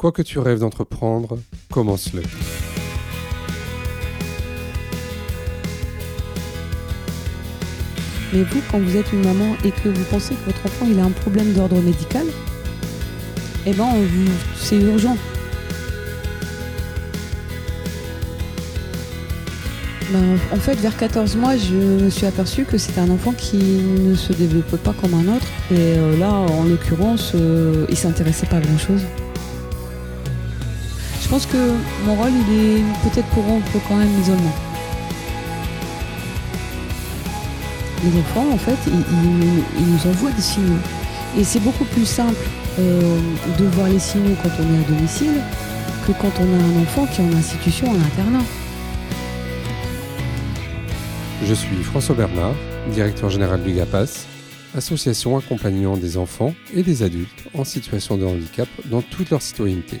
Quoi que tu rêves d'entreprendre, commence-le. Mais vous, quand vous êtes une maman et que vous pensez que votre enfant il a un problème d'ordre médical, eh ben, c'est urgent. Ben, en fait, vers 14 mois, je me suis aperçue que c'était un enfant qui ne se développait pas comme un autre. Et euh, là, en l'occurrence, euh, il s'intéressait pas à grand-chose. Je pense que mon rôle, il est peut-être pour rompre quand même l'isolement. Les enfants, en fait, ils, nous envoient des signaux. Et c'est beaucoup plus simple euh, de voir les signaux quand on est à domicile que quand on a un enfant qui est en institution, en internat. Je suis François Bernard, directeur général du GAPAS, association accompagnant des enfants et des adultes en situation de handicap dans toute leur citoyenneté.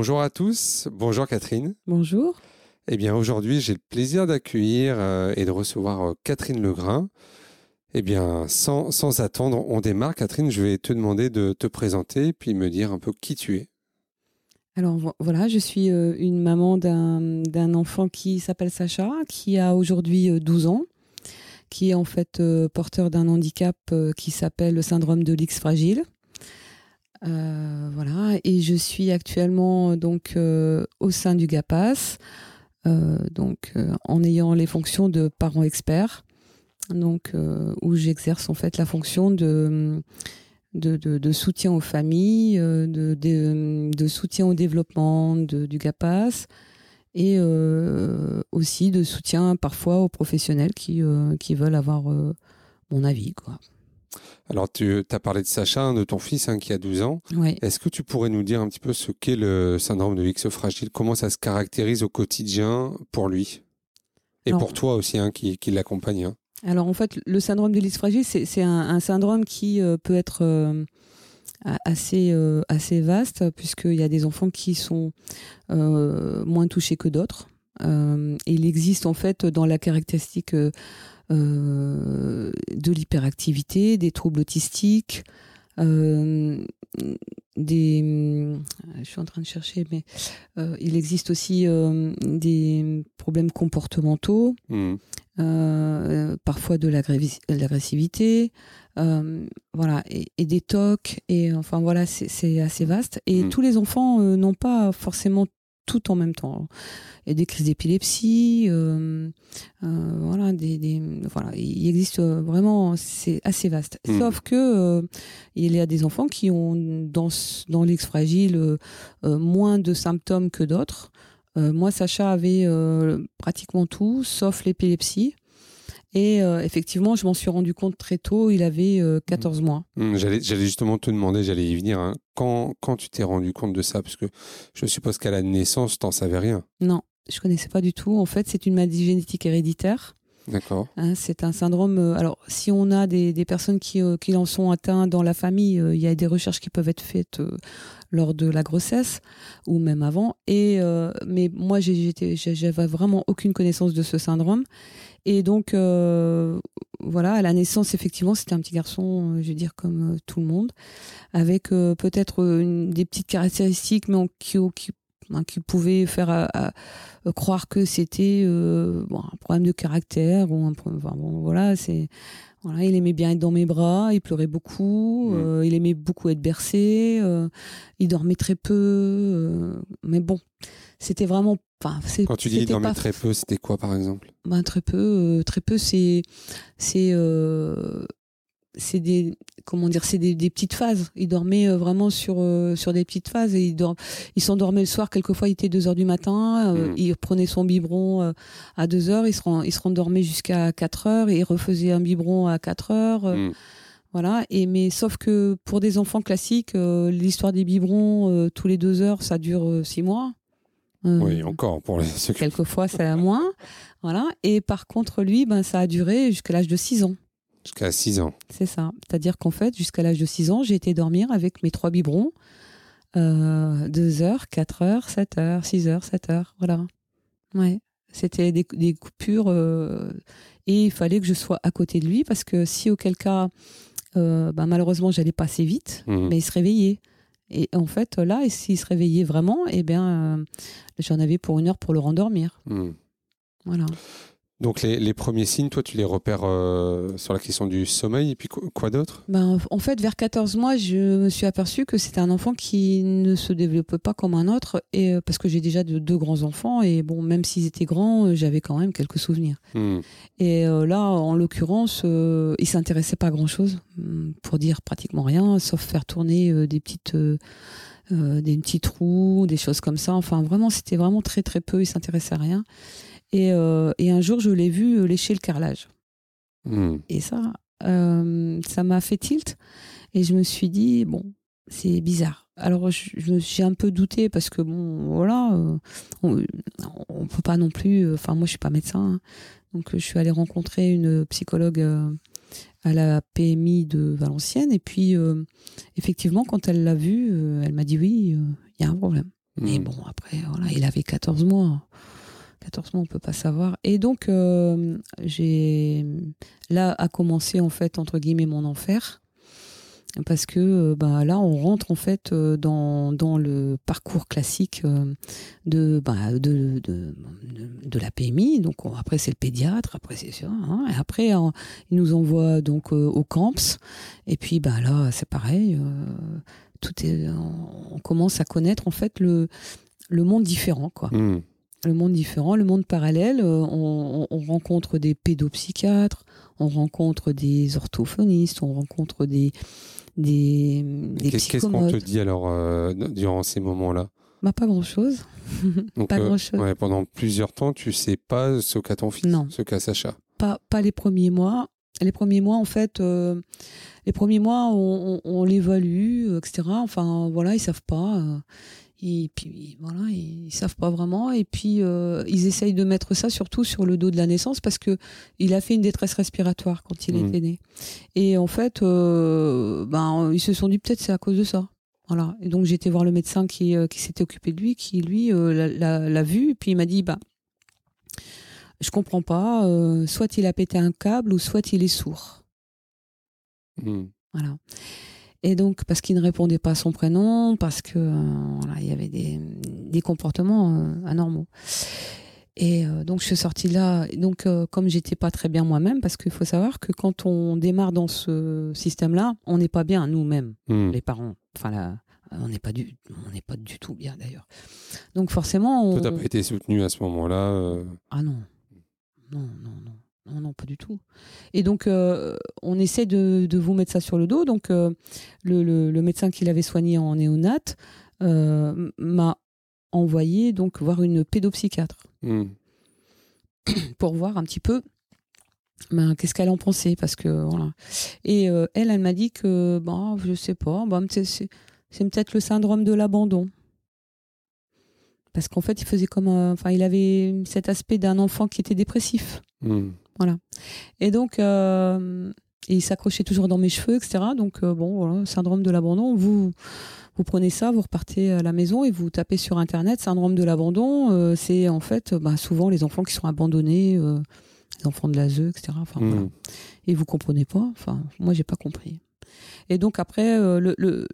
Bonjour à tous, bonjour Catherine. Bonjour. Eh bien aujourd'hui j'ai le plaisir d'accueillir euh, et de recevoir euh, Catherine Legrain. Eh bien sans, sans attendre, on démarre. Catherine, je vais te demander de te présenter puis me dire un peu qui tu es. Alors vo- voilà, je suis euh, une maman d'un enfant qui s'appelle Sacha, qui a aujourd'hui euh, 12 ans, qui est en fait euh, porteur d'un handicap euh, qui s'appelle le syndrome de l'X fragile. Euh, voilà, et je suis actuellement euh, donc euh, au sein du GAPAS, donc en ayant les fonctions de parent expert, donc où j'exerce en fait la fonction de de, soutien aux familles, de, de- soutien au développement du GAPAS et aussi de soutien parfois aux professionnels qui, qui veulent avoir mon avis. Quoi. Alors tu as parlé de Sacha, de ton fils hein, qui a 12 ans. Ouais. Est-ce que tu pourrais nous dire un petit peu ce qu'est le syndrome de X fragile? Comment ça se caractérise au quotidien pour lui? Et Alors- pour toi aussi hein, qui, qui l'accompagne hein. Alors en fait, le syndrome de l'X fragile, c'est un, un syndrome qui euh, peut être euh, assez, euh, assez vaste, puisqu'il y a des enfants qui sont moins touchés que d'autres. Il existe en fait dans la caractéristique euh, euh, de l'hyperactivité, des troubles autistiques, euh, des... Je suis en train de chercher, mais euh, il existe aussi euh, des problèmes comportementaux euh, parfois de l'agressi- l'agressivité, euh, voilà, et, et des tocs, et enfin voilà, c'est- assez vaste. Et Mm. tous les enfants euh, n'ont pas forcément tout en même temps. Et des crises d'épilepsie, euh, euh, voilà, des, des- voilà, il existe euh, vraiment, c'est assez vaste. Mm. Sauf que euh, il y a des enfants qui ont dans, dans l'ex fragile moins de symptômes que d'autres. Moi, Sacha avait pratiquement tout, sauf l'épilepsie. Et euh, effectivement, je m'en suis rendu compte très tôt, il avait euh, 14 mois. Hmm, J'allais justement te demander, j'allais y venir. hein. Quand, quand tu t'es rendu compte de ça? Parce que je suppose qu'à la naissance, t'en savais rien. Non, je connaissais pas du tout. En fait, c'est une maladie génétique héréditaire. D'accord. hein, c'est un syndrome. euh, alors, si on a des, des personnes qui, euh, qui en sont atteintes dans la famille, euh, il y a des recherches qui peuvent être faites lors de la grossesse ou même avant. Et mais moi, j'avais vraiment aucune connaissance de ce syndrome. Et donc, euh, voilà, à la naissance, effectivement, c'était un petit garçon, euh, je veux dire, comme euh, tout le monde, avec peut-être des petites caractéristiques, mais hein, qui pouvaient faire croire que c'était un problème de caractère ou un problème. Voilà, c'est. Voilà, il aimait bien être dans mes bras, il pleurait beaucoup, Mm. euh, il aimait beaucoup être bercé, euh, il dormait très peu, euh, mais bon, c'était vraiment. Quand tu dis il dormait pas très peu, c'était quoi par exemple? Ben, très peu, très peu. C'est, c'est, c'est des, comment dire, c'est des, des petites phases. Il dormait euh, vraiment sur euh, sur des petites phases et il dort, il s'endormait le soir. Quelquefois, il était 2 heures du matin. euh, Mhm. Il prenait son biberon euh, à 2 heures. Il se, ren- il se rendormait jusqu'à 4 heures et il refaisait un biberon à 4 heures. Hmm. Voilà. Et mais sauf que pour des enfants classiques, l'histoire des biberons tous les deux heures, ça dure six mois. oui, encore pour les. Quelquefois, c'est à moins. Voilà. Et par contre, lui, ben, ça a duré jusqu'à l'âge de 6 ans. Jusqu'à 6 ans. C'est ça. C'est-à-dire qu'en fait, jusqu'à l'âge de 6 ans, j'ai été dormir avec mes trois biberons. 2 heures, 4 heures, 7 heures, 6 heures, 7 heures. Voilà. Ouais. C'était des, des, coupures. Euh, et il fallait que je sois à côté de lui parce que si auquel cas, euh, ben, malheureusement, j'allais pas assez vite, mmh. mais il se réveillait. Et en fait, là, s'il se réveillait vraiment, eh bien, euh, j'en avais pour une heure pour le rendormir. Mmh. Voilà. Donc les, premiers signes, toi, tu les repères euh, sur la question du sommeil, et puis quoi, d'autre? Ben, En fait, vers 14 mois, je me suis aperçu que c'était un enfant qui ne se développait pas comme un autre, et, euh, parce que j'ai déjà de, deux grands-enfants, et bon, même s'ils étaient grands, euh, j'avais quand même quelques souvenirs. Hmm. Et là, en l'occurrence, il ne s'intéressait pas à grand-chose, hmm, pour dire pratiquement rien, sauf faire tourner des petites... des petits trous, des choses comme ça. Enfin, vraiment, c'était vraiment très très peu. Il s'intéressait à rien. Euh, et, un jour, je l'ai vu euh, lécher le carrelage. Hmm. Et ça, euh, ça m'a fait tilt. Et je me suis dit, bon, c'est bizarre. Alors, suis un peu douté parce que, bon, voilà, on, ne peut pas non plus. Enfin, moi, je suis pas médecin. Hein. donc, je suis allée rencontrer une psychologue à la PMI de Valenciennes. Et puis, effectivement, quand elle l'a vu, elle m'a dit oui, il y a un problème. Mais hmm. bon, après, voilà, il avait 14 mois. 14 mois, on peut pas savoir. Et donc, euh, j'ai là a commencé en fait entre guillemets mon enfer. Parce que euh, bah, là on rentre en fait euh, dans, le parcours classique de, bah, de, la PMI donc après c'est le pédiatre après c'est ça hein, et après il nous envoie donc au camps. Et puis bah là c'est pareil tout est on commence à connaître en fait le le monde différent quoi. Mmh le monde différent, le monde parallèle. Euh, on, rencontre des pédopsychiatres, on rencontre des orthophonistes, on rencontre des des, des Qu'est-ce qu'on te dit alors euh, durant ces moments-là? Bah, Pas grand-chose. pas euh, grand-chose. pendant plusieurs temps, tu sais pas ce qu'a ton fils, non. ce qu'a Sacha? Pas, pas les premiers mois. Les premiers mois, en fait, les premiers mois, on, on l'évalue, etc. Enfin, voilà, ils savent pas. Et puis voilà, ils savent pas vraiment. Et puis euh, ils essayent de mettre ça surtout sur le dos de la naissance parce que il a fait une détresse respiratoire quand il mmh. était né. Et en fait, euh, ben ils se sont dit peut-être c'est à cause de ça. Voilà. Et donc j'ai été voir le médecin qui, euh, qui s'était occupé de lui, qui lui l'a vu. Et puis il m'a dit bah je comprends pas. soit il a pété un câble ou soit il est sourd. Mmh. Voilà. Et donc, parce qu'il ne répondait pas à son prénom, parce que euh, voilà, il y avait des, des comportements euh, anormaux. Et euh, donc, je suis sortie là. Donc, comme j'étais pas très bien moi-même, parce qu'il faut savoir que quand on démarre dans ce système-là, on n'est pas bien nous-mêmes, hmm. les parents. Enfin, là, on n'est pas du, on n'est pas du tout bien d'ailleurs. Donc, forcément, on... Toi, t'as pas été soutenu à ce moment-là. Ah non, non, non, non. Non, non, pas du tout. Et donc, euh, on essaie de, vous mettre ça sur le dos. Donc, euh, le, médecin qui l'avait soigné en néonate euh, m'a envoyé donc voir une pédopsychiatre hmm. pour voir un petit peu ben, qu'est-ce qu'elle en pensait. Parce que, voilà. Et elle, elle m'a dit que, bon, je sais pas, bon, c'est peut-être le syndrome de l'abandon parce qu'en fait, il faisait comme, enfin, il avait cet aspect d'un enfant qui était dépressif. Hmm. Voilà. Et donc, euh, il s'accrochait toujours dans mes cheveux, etc. Donc, euh, bon, voilà, syndrome de l'abandon. Vous, vous prenez ça, vous repartez à la maison et vous tapez sur Internet, syndrome de l'abandon. Euh, c'est en fait bah, souvent les enfants qui sont abandonnés, les enfants de l'ASE, etc. Enfin, voilà. Mmh. Et vous comprenez pas. Enfin, moi, j'ai pas compris. Et donc après, euh, le, le,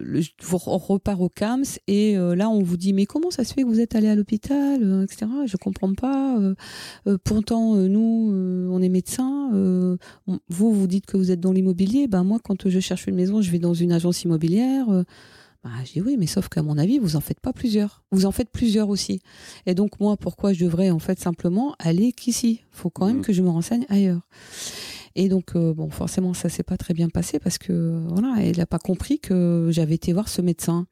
on repart au CAMS et euh, là on vous dit mais comment ça se fait que vous êtes allé à l'hôpital, euh, etc. Je comprends pas. pourtant nous, on est médecins. vous vous dites que vous êtes dans l'immobilier. Ben moi quand je cherche une maison, je vais dans une agence immobilière. Bah, je dis oui, mais sauf qu'à mon avis, vous en faites pas plusieurs. Vous en faites plusieurs aussi. Et donc moi, pourquoi je devrais en fait simplement aller qu'ici? Faut quand même mmh. que je me renseigne ailleurs. Et donc, euh, bon, forcément, ça s'est pas très bien passé parce que, voilà, elle n'a pas compris que j'avais été voir ce médecin.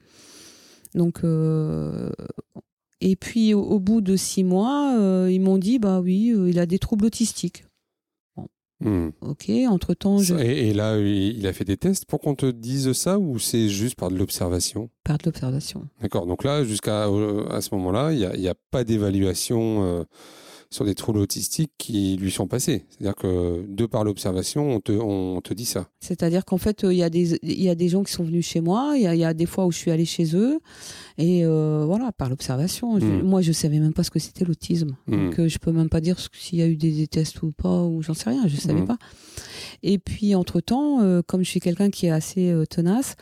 Donc, euh, et puis, au, bout de six mois, euh, ils m'ont dit, bah oui, il a des troubles autistiques. Bon, Hmm. Ok, entre-temps, je... Et, et là, il a fait des tests pour qu'on te dise ça ou c'est juste par de l'observation? Par de l'observation. D'accord. Donc là, jusqu'à à ce moment-là, il n'y a, pas d'évaluation sur des troubles autistiques qui lui sont passés. C'est-à-dire que de par l'observation, on te, on te dit ça. C'est-à-dire qu'en fait, euh, il y, a des- il y a des gens qui sont venus chez moi, il y, a- il y a des fois où je suis allée chez eux, et euh, voilà, par l'observation. Je- Mm. Moi, je savais même pas ce que c'était l'autisme. Mm. Donc, euh, je peux même pas dire s'il y a eu des, des tests ou pas, ou j'en sais rien, je savais Mm. pas. Et puis, entre-temps, euh, comme je suis quelqu'un qui est assez euh, tenace,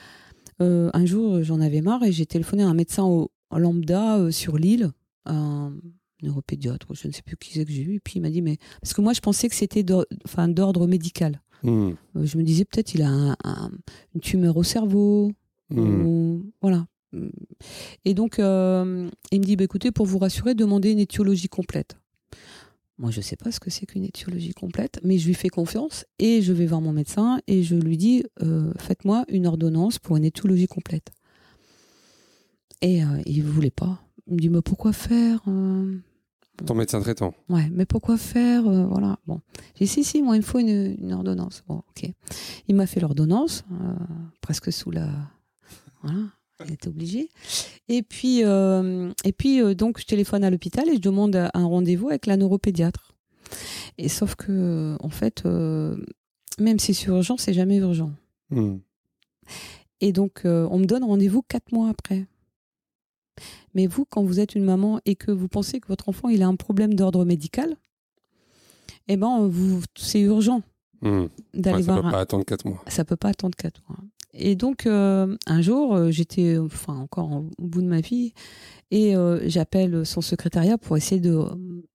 un jour, j'en avais marre et j'ai téléphoné à un médecin au, lambda sur l'île, un neuropédiatre, je ne sais plus qui c'est que j'ai eu, et puis il m'a dit, mais... Parce que moi, je pensais que c'était d'ordre médical. Hmm. Euh, Je me disais peut-être il a un- un- une tumeur au cerveau. Hmm. ou- voilà. Et donc, euh, il me dit bah, écoutez, pour vous rassurer, demandez une étiologie complète. Moi, je ne sais pas ce que c'est qu'une étiologie complète, mais je lui fais confiance et je vais voir mon médecin et je lui dis euh, faites-moi une ordonnance pour une étiologie complète. Et euh, il ne voulait pas. Il me dit mais pourquoi faire Ton médecin traitant. Ouais, mais pourquoi faire euh, Voilà. Bon, j'ai dit si si, moi il me faut une, une ordonnance. Bon, ok. Il m'a fait l'ordonnance, euh, presque sous la. Voilà. Il était obligé. Et puis, euh, et puis donc je téléphone à l'hôpital et je demande un rendez-vous avec la neuropédiatre. Et sauf que en fait, même si c'est urgent, c'est jamais urgent. Hmm. Et donc, on me donne rendez-vous quatre mois après. Mais vous, quand vous êtes une maman et que vous pensez que votre enfant il a un problème d'ordre médical, eh ben, vous, c'est urgent Hmm. d'aller Ouais, ça voir. peut un- pas attendre 4 mois. Ça peut pas attendre quatre mois. Et donc, euh, un jour, euh, j'étais, enfin, encore au bout de ma vie, et euh, j'appelle son secrétariat pour essayer de,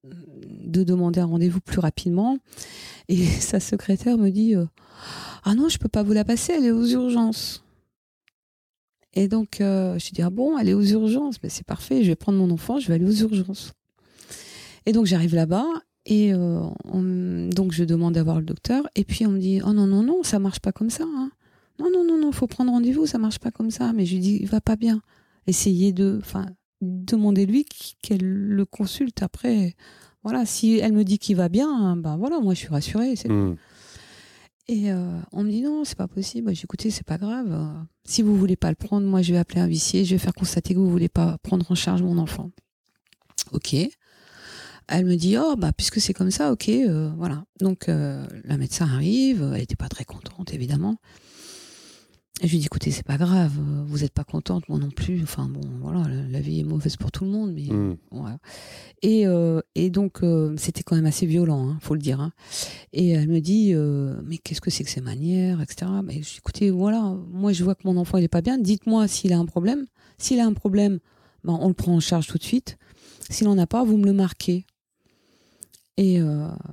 de demander un rendez-vous plus rapidement. Et sa secrétaire me dit euh, Ah non, je peux pas vous la passer, elle est aux urgences. Et donc, euh, je dis Ah bon, est aux urgences Mais c'est parfait, je vais prendre mon enfant, je vais aller aux urgences. Et donc, j'arrive là-bas. Et euh, on- donc, je demande à voir le docteur. Et puis, on me dit Oh non, non, non, ça marche pas comme ça. hein. Non, non, non, non, faut prendre rendez-vous, ça marche pas comme ça. Mais je lui dis Il va pas bien. Essayez de. Enfin, demandez-lui qu'elle le consulte après. Voilà, si elle me dit qu'il va bien, ben voilà, moi je suis rassurée. c'est Hmm. Et euh, on me dit non, c'est pas possible. J'ai écouté, c'est pas grave. Si vous voulez pas le prendre, moi je vais appeler un huissier, je vais faire constater que vous voulez pas prendre en charge mon enfant. Ok. Elle me dit oh bah puisque c'est comme ça, ok, euh, voilà. Donc euh, la médecin arrive, elle était pas très contente évidemment. Et je lui dis écoutez c'est pas grave, euh, vous êtes pas contente, moi non plus. Enfin bon voilà, la, la vie est mauvaise pour tout le monde, mais Hmm. voilà. Et, euh, et donc, euh, c'était quand même assez violent, hein, faut le dire. hein. Et elle me dit, euh, mais qu'est-ce que c'est que ces manières, etc. Mais je dis, écoutez, voilà, moi je vois que mon enfant il est pas bien. Dites-moi s'il a un problème. S'il a un problème, ben, on le prend en charge tout de suite. S'il en a pas, vous me le marquez. Et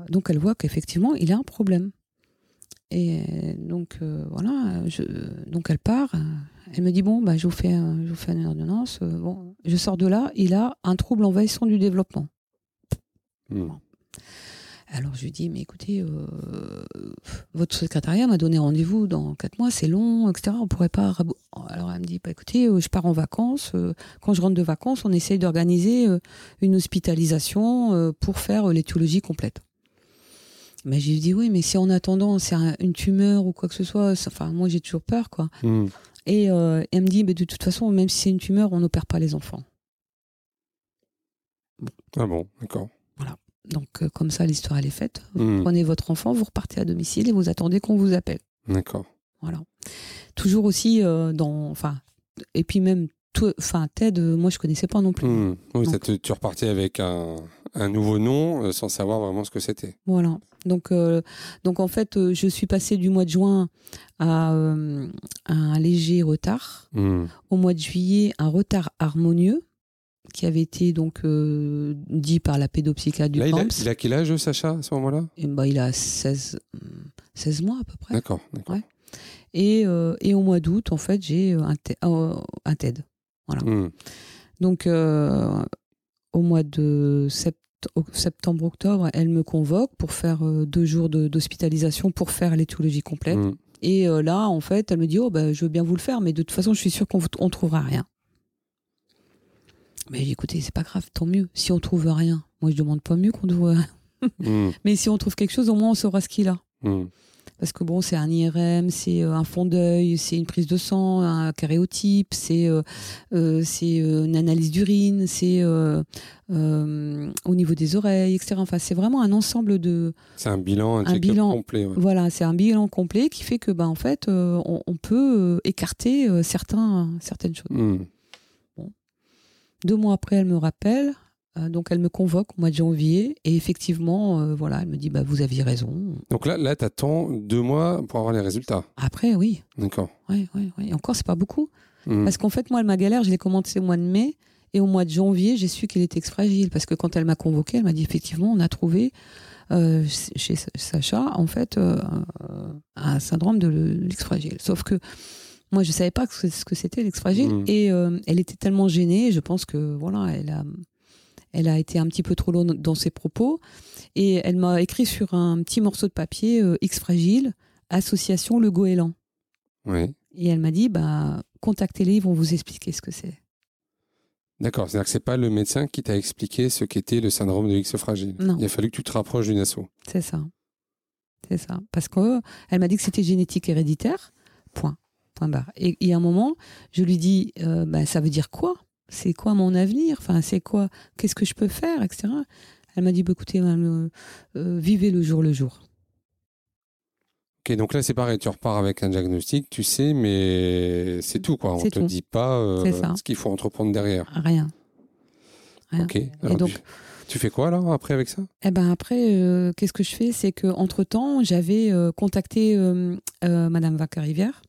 donc elle voit qu'effectivement il a un problème. Et donc euh, voilà, je, donc elle part. euh, Elle me dit bon bah je vous fais, un- je vous fais une ordonnance. euh, bon, je sors de là, il a un trouble envahissant du développement. Hmm. Alors je lui dis mais écoutez, euh, votre secrétariat m'a donné rendez-vous dans quatre mois, c'est long, etc. On pourrait pas. Alors elle me dit bah écoutez, euh, je pars en vacances. euh, quand je rentre de vacances, on essaye d'organiser euh, une hospitalisation euh, pour faire euh, l'étiologie complète. Mais je lui dis oui, mais si en attendant c'est un- une tumeur ou quoi que ce soit, enfin moi j'ai toujours peur quoi. Hmm. Et euh, elle me dit mais de toute façon même si c'est une tumeur, on n'opère pas les enfants. Ah bon, d'accord. Donc euh, comme ça l'histoire elle est faite. Hmm. Prenez votre enfant, vous repartez à domicile et vous attendez qu'on vous appelle. D'accord. Voilà. Toujours aussi euh, dans, enfin, et puis même, enfin Ted, moi je connaissais pas non plus. Hmm. Oui, ça Donc- te- tu repartais avec un, un nouveau nom euh, sans savoir vraiment ce que c'était. Voilà. Donc, euh, donc en fait, euh, je suis passée du mois de juin à, euh, à un léger retard. Hmm. Au mois de juillet, un retard harmonieux qui avait été donc dit par la pédopsychiatre du Là, il a, CAMS. il a quel âge, Sacha, à ce moment-là? Et bah, il a 16, hum, 16 mois à peu près. D'accord. Ouais. Et, et au mois d'août, en fait, j'ai un, te- euh, un TED. Hmm. Donc, au mois de sept- septembre-octobre, elle me convoque pour faire euh, deux jours de- d'hospitalisation pour faire l'étiologie complète. Hmm. Et euh, là, en fait, elle me dit Oh, bah, je veux bien vous le faire, mais de toute façon, je suis sûre qu'on ne trouvera rien. Mais j'ai écoutez, c'est pas grave, tant mieux. Si on trouve rien, moi, je demande pas mieux qu'on trouve rien. Hmm. Mais si on trouve quelque chose, au moins, on saura ce qu'il a. Hmm. Parce que bon, c'est un IRM, c'est euh, un fond d'œil, c'est une prise de sang, un caréotype, c'est euh, euh, c'est une analyse d'urine, c'est euh, euh, au niveau des oreilles, etc. Enfin, c'est vraiment un ensemble de. C'est un bilan, un, bilan. complet. ouais. Voilà, c'est un bilan complet qui fait que, bah, en fait, on, on peut écarter certains, certaines choses. Hmm. Deux mois après, elle me rappelle. Euh, donc, elle me convoque au mois de janvier. Et effectivement, euh, voilà, elle me dit bah, Vous aviez raison. Donc là, là tu attends deux mois pour avoir les résultats. Après, oui. D'accord. Oui, oui, oui. Et encore, c'est pas beaucoup. Hmm. Parce qu'en fait, moi, ma galère, je l'ai commencé au mois de mai. Et au mois de janvier, j'ai su qu'il était fragile. Parce que quand elle m'a convoqué, elle m'a dit effectivement, on a trouvé euh, chez Sacha, en fait, euh, un syndrome de l'ex-fragile. Sauf que moi, je savais pas ce que c'était l'ex-fragile. Mhm. Et elle était tellement gênée, je pense que voilà, elle a, elle a été un petit peu trop longue dans ses propos. Et elle m'a écrit sur un petit morceau de papier euh, X-fragile, association Le Goéland. Ouais. Et elle m'a dit, bah, contactez-les, ils vont vous expliquer ce que c'est. D'accord. C'est-à-dire que c'est pas le médecin qui t'a expliqué ce qu'était le syndrome de X fragile. Non. Il a fallu que tu te rapproches d'une asso. C'est ça. C'est ça. Parce qu'elle m'a dit que c'était génétique héréditaire. Point. Point barre. Et il y a un moment, je lui dis, euh, bah, ça veut dire quoi? C'est quoi mon avenir? Enfin, c'est quoi? Qu'est-ce que je peux faire? Etc. Elle m'a dit, bah, écoutez, madame, euh, euh, vivez le jour le jour. Ok, donc là c'est pareil, tu repars avec un diagnostic, tu sais, mais c'est tout quoi. On C'est te tout. dit pas euh, ce qu'il faut entreprendre derrière. Rien. Rien. Ok. Alors, donc- tu, tu fais quoi alors après avec ça? Eh ben après, euh, qu'est-ce que je fais? C'est que entre temps, j'avais contacté Madame Vacarivière,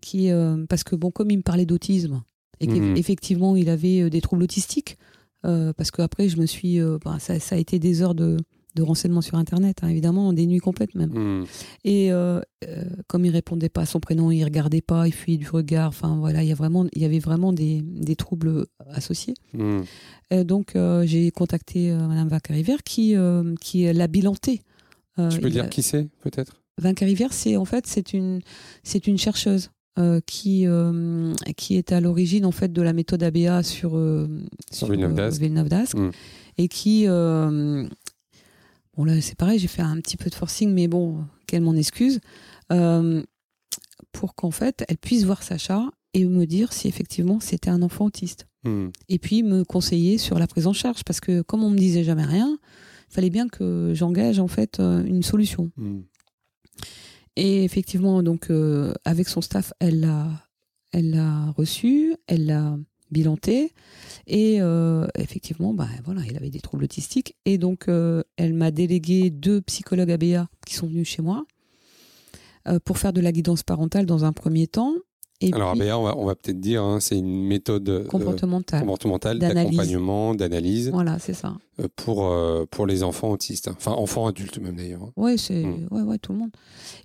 qui euh, parce que bon, comme il me parlait d'autisme et qu'effectivement il avait euh, des troubles autistiques, euh, parce qu'après je me suis, euh, ben, ça, ça a été des heures de, de renseignements sur Internet, hein, évidemment, des nuits complètes même. Hmm. Et euh, comme il répondait pas à son prénom, il regardait pas, il fuyait du regard. Enfin voilà, il y a vraiment, il y avait vraiment des, des troubles associés. Euh, donc j'ai contacté Madame Vacarivière qui qui l'a bilanté. Tu peux dire a- qui c'est peut-être? Vacarivière, c'est en fait c'est une c'est une chercheuse euh, qui euh, qui est à l'origine en fait de la méthode ABA sur euh, Sur Villeneuve d'Ascq. Villeneuve d'Ascq. Mm. et qui euh, bon là c'est pareil j'ai fait un petit peu de forcing mais bon qu'elle m'en excuse euh, pour qu'en fait elle puisse voir Sacha et me dire si effectivement c'était un enfant autiste Hmm. et puis me conseiller sur la prise en charge parce que comme on me disait jamais rien il fallait bien que j'engage en fait euh, une solution Hmm. Et effectivement donc euh, avec son staff elle l'a elle reçu elle l'a bilanté. Et euh, effectivement bah voilà il avait des troubles autistiques. Et donc euh, elle m'a délégué deux psychologues ABA qui sont venus chez moi pour faire de la guidance parentale dans un premier temps et Alors puis ABA, on va, on va peut-être dire, hein, c'est une méthode euh, comportementale d'accompagnement, d'analyse voilà c'est ça euh, pour, euh, pour les enfants autistes. hein. Enfin, enfants adultes même d'ailleurs. hein. Ouais, c'est Mm. ouais, ouais, tout le monde.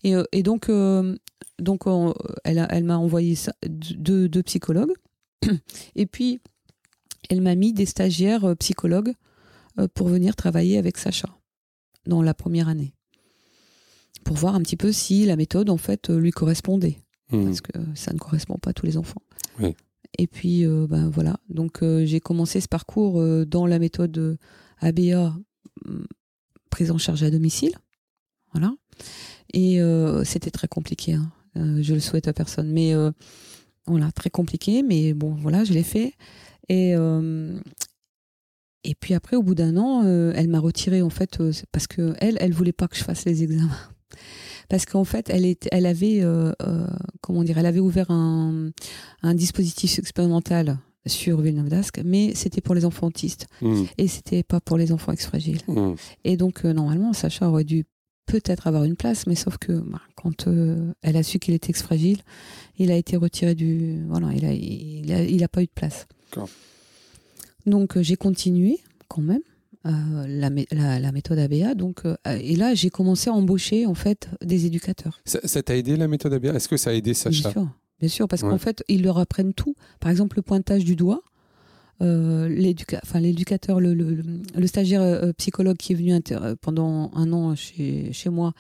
Et, et donc, euh, donc on- elle, a- elle m'a envoyé ça, deux, deux psychologues. Et puis, elle m'a mis des stagiaires psychologues pour venir travailler avec Sacha dans la première année. Pour voir un petit peu si la méthode, en fait, lui correspondait. Hmm. Parce que ça ne correspond pas à tous les enfants. Oui. Et puis, euh, ben voilà. Donc, euh, j'ai commencé ce parcours euh, dans la méthode ABA, hum, prise en charge à domicile. Voilà. Et c'était très compliqué. hein. Je le souhaite à personne. Mais voilà, très compliqué. Mais bon, voilà, je l'ai fait. Et, et puis après, au bout d'un an, elle m'a retiré en fait parce que elle, elle voulait pas que je fasse les examens. Parce qu'en fait, elle, est, elle avait, euh, euh, comment dire, elle avait ouvert un, un dispositif expérimental sur Villeneuve d'Ascq, mais c'était pour les enfants autistes Hmm. et c'était pas pour les enfants ex-fragiles. Hmm. Et donc, euh, normalement, Sacha aurait dû peut-être avoir une place, mais sauf que bah, quand euh, elle a su qu'il était ex-fragile, il a été retiré du. Voilà, il a, il a, il a pas eu de place. Donc, euh, j'ai continué quand même. Euh, la, la, la méthode ABA donc euh, et là j'ai commencé à embaucher en fait des éducateurs Ça ça t'a aidé la méthode ABA Est-ce que ça a aidé Sacha? Bien sûr, bien sûr, parce Ouais. qu'en fait, ils leur apprennent tout. Par exemple, le pointage du doigt. Euh, l'éducateur, le, le, le stagiaire euh, psychologue qui est venu euh, pendant un an chez, chez moi,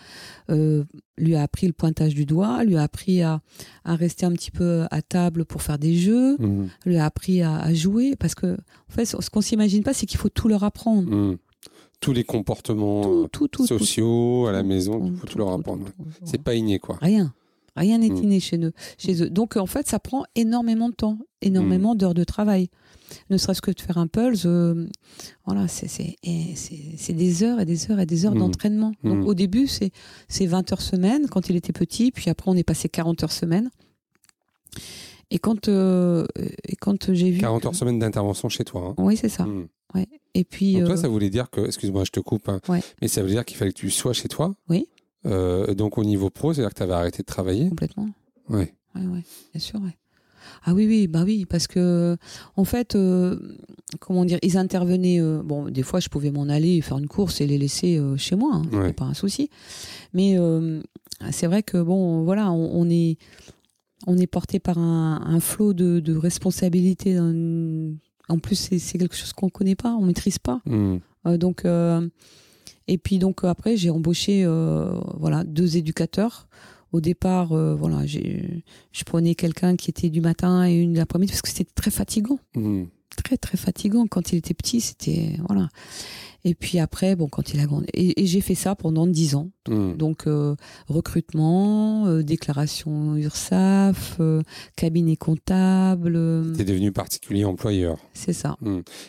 euh, lui a appris le pointage du doigt, lui a appris à, à rester un petit peu à table pour faire des jeux, Hmm. lui a appris à, à jouer, parce que en fait, ce qu'on s'imagine pas, c'est qu'il faut tout leur apprendre. Hmm. Tous les comportements Tout, tout, tout, tout. sociaux à la maison, il faut tout leur apprendre. C'est pas inné, quoi. Rien. Rien n'est Mm. inné chez eux, chez eux. Donc, en fait, ça prend énormément de temps, énormément d'heures de travail. Ne serait-ce que de faire un pulse, euh, voilà, c'est- des heures et des heures et des heures Mm. d'entraînement. Donc, Mm. au début, c'est c'est 20 heures semaine quand il était petit, puis après, on est passé 40 heures semaine. Et quand, euh, et quand j'ai vu. 40 que- heures semaine d'intervention chez toi. hein. Oui, c'est ça. Mm. Ouais. Et puis. Donc toi, euh, ça voulait dire que, excuse-moi, je te coupe, hein, Ouais. mais ça veut dire qu'il fallait que tu sois chez toi. Oui. Euh, donc au niveau pro, c'est-à-dire que tu avais arrêté de travailler. Complètement. Ouais. Ouais, ouais, bien sûr, ouais. Ah oui, oui, bah oui, parce que en fait, euh, comment dire, ils intervenaient. euh, bon, des fois, je pouvais m'en aller faire une course et les laisser euh, chez moi, hein, Ouais. pas un souci. Mais c'est vrai que bon, voilà, on, on est, on est porté par un, un flot de, de responsabilités. En plus, c'est quelque chose qu'on connaît pas, on maîtrise pas. Mm. Euh, donc, et puis donc euh, après, j'ai embauché euh, voilà deux éducateurs. Au départ, euh, voilà, je prenais quelqu'un qui était du matin et une de l'après-midi parce que c'était très fatigant, Mm. Très très fatigant. Quand il était petit, c'était voilà. Et puis après, bon, quand il a grandi, et, et j'ai fait ça pendant dix ans. Mm. Donc euh, recrutement, euh, déclaration URSAF, euh, cabinet comptable, T'es devenu particulier employeur. c'est ça.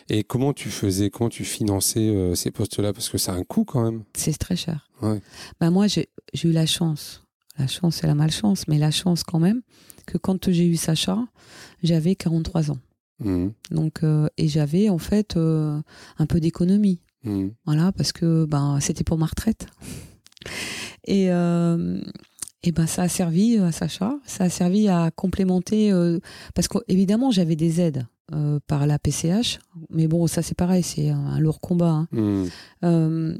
Et comment tu faisais, comment tu finançais ces postes-là? Parce que ça a un coût quand même. C'est très cher. Ouais. Bah moi, j'ai j'ai eu la chance. La chance et la malchance, mais la chance quand même, que quand j'ai eu Sacha, j'avais 43 ans. Mm. Donc, euh, et j'avais en fait euh, un peu d'économie. Mm. Voilà, parce que ben, c'était pour ma retraite. Et, euh, et ben, ça a servi à Sacha, ça a servi à complémenter, parce qu'évidemment, j'avais des aides par la PCH, mais bon, ça c'est pareil, c'est un, un lourd combat. hein.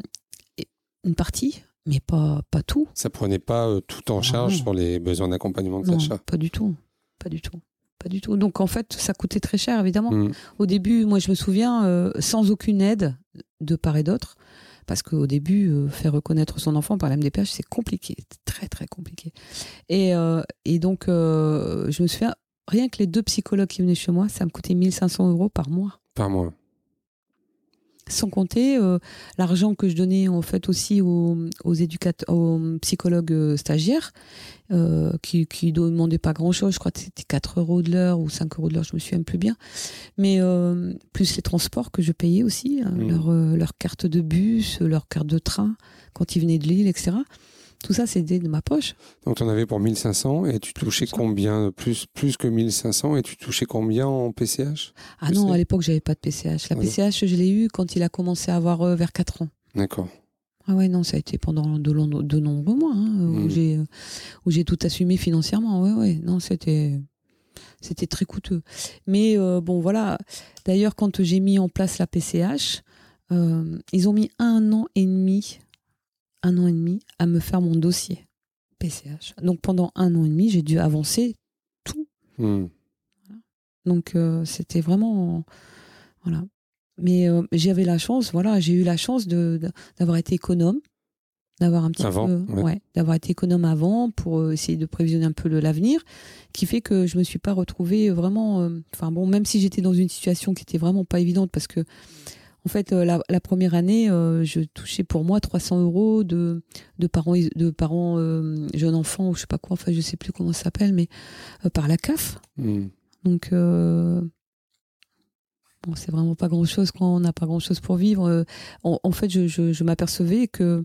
Et une partie, mais pas, pas tout. Ça prenait pas tout en Ah charge non. sur les besoins d'accompagnement de Non, Sacha. pas du tout. Pas du tout. Pas du tout. Donc en fait, ça coûtait très cher, évidemment. Mm. Au début, moi, je me souviens, euh, sans aucune aide de part et d'autre, parce qu'au début, euh, faire reconnaître son enfant par la MDPH, c'est compliqué, très très compliqué. Et, euh, et donc, je me souviens, rien que les deux psychologues qui venaient chez moi, ça me coûtait 1500 euros par mois. Par mois. Sans compter euh, l'argent que je donnais en fait aussi aux, aux aux psychologues euh, stagiaires, euh, qui qui ne demandaient pas grand chose. Je crois que c'était 4 euros de l'heure ou 5 euros de l'heure, je me souviens plus bien. Mais euh, plus les transports que je payais aussi, hein, leur, euh, leur carte de bus, leur carte de train quand ils venaient de Lille, etc. Tout ça, c'était de ma poche. Donc tu en avais pour 1500 et tu touchais combien plus, plus que 1500 et tu touchais combien en PCH Ah non, à l'époque, j'avais pas de PCH. La Ah non. PCH, je l'ai eu quand il a commencé à avoir euh, vers 4 ans. D'accord. Ah ouais, non, ça a été pendant de, long- de nombreux mois hein, Mm. où j'ai euh, où j'ai tout assumé financièrement. Ouais, ouais, non, c'était c'était très coûteux. Mais euh, bon, voilà. D'ailleurs, quand j'ai mis en place la PCH, euh, ils ont mis un an et demi, un an et demi à me faire mon dossier PCH. Donc pendant un an et demi, j'ai dû avancer tout. Mm. Donc euh, c'était vraiment voilà. Mais euh, j'avais la chance, voilà, j'ai eu la chance d'avoir été économe, d'avoir un petit Avant, peu, ouais. ouais, d'avoir été économe avant pour euh, essayer de prévisionner un peu l'avenir, qui fait que je me suis pas retrouvée vraiment. euh, Enfin bon, même si j'étais dans une situation qui était vraiment pas évidente parce que en fait, euh, la, la première année, euh, je touchais pour moi 300 euros de, de parents, de parents euh, jeunes enfants, ou je sais pas quoi, enfin, je sais plus comment ça s'appelle, mais par la CAF. Mm. Donc, bon, c'est vraiment pas grand-chose quand on n'a pas grand-chose pour vivre. En, en fait, je, je- je m'apercevais que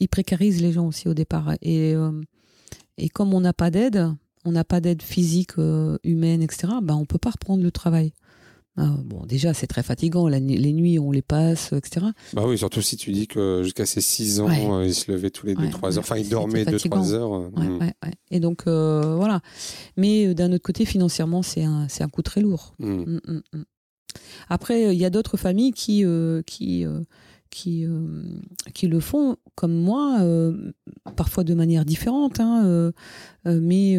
ils précarisent les gens aussi au départ. Et, et comme on n'a pas d'aide, on n'a pas d'aide physique, euh, humaine, etc., ben, on peut pas reprendre le travail. Ah, bon, déjà, c'est très fatigant. La les nuits, on les passe, etc. Bah oui, surtout si tu dis que jusqu'à ses 6 ans, Ouais. euh, il se levait tous les Ouais, 2-3 ouais, heures. Enfin, il dormait 2-3 fatigant. heures. euh, Ouais, mm. ouais. Et donc, euh, voilà. Mais euh, d'un autre côté, financièrement, c'est un, c'est un coût très lourd. Mm. Mm, mm, mm. Après, il y a d'autres familles qui, euh, qui, euh, qui, euh, qui le font comme moi, euh, parfois de manière différente, hein, euh, mais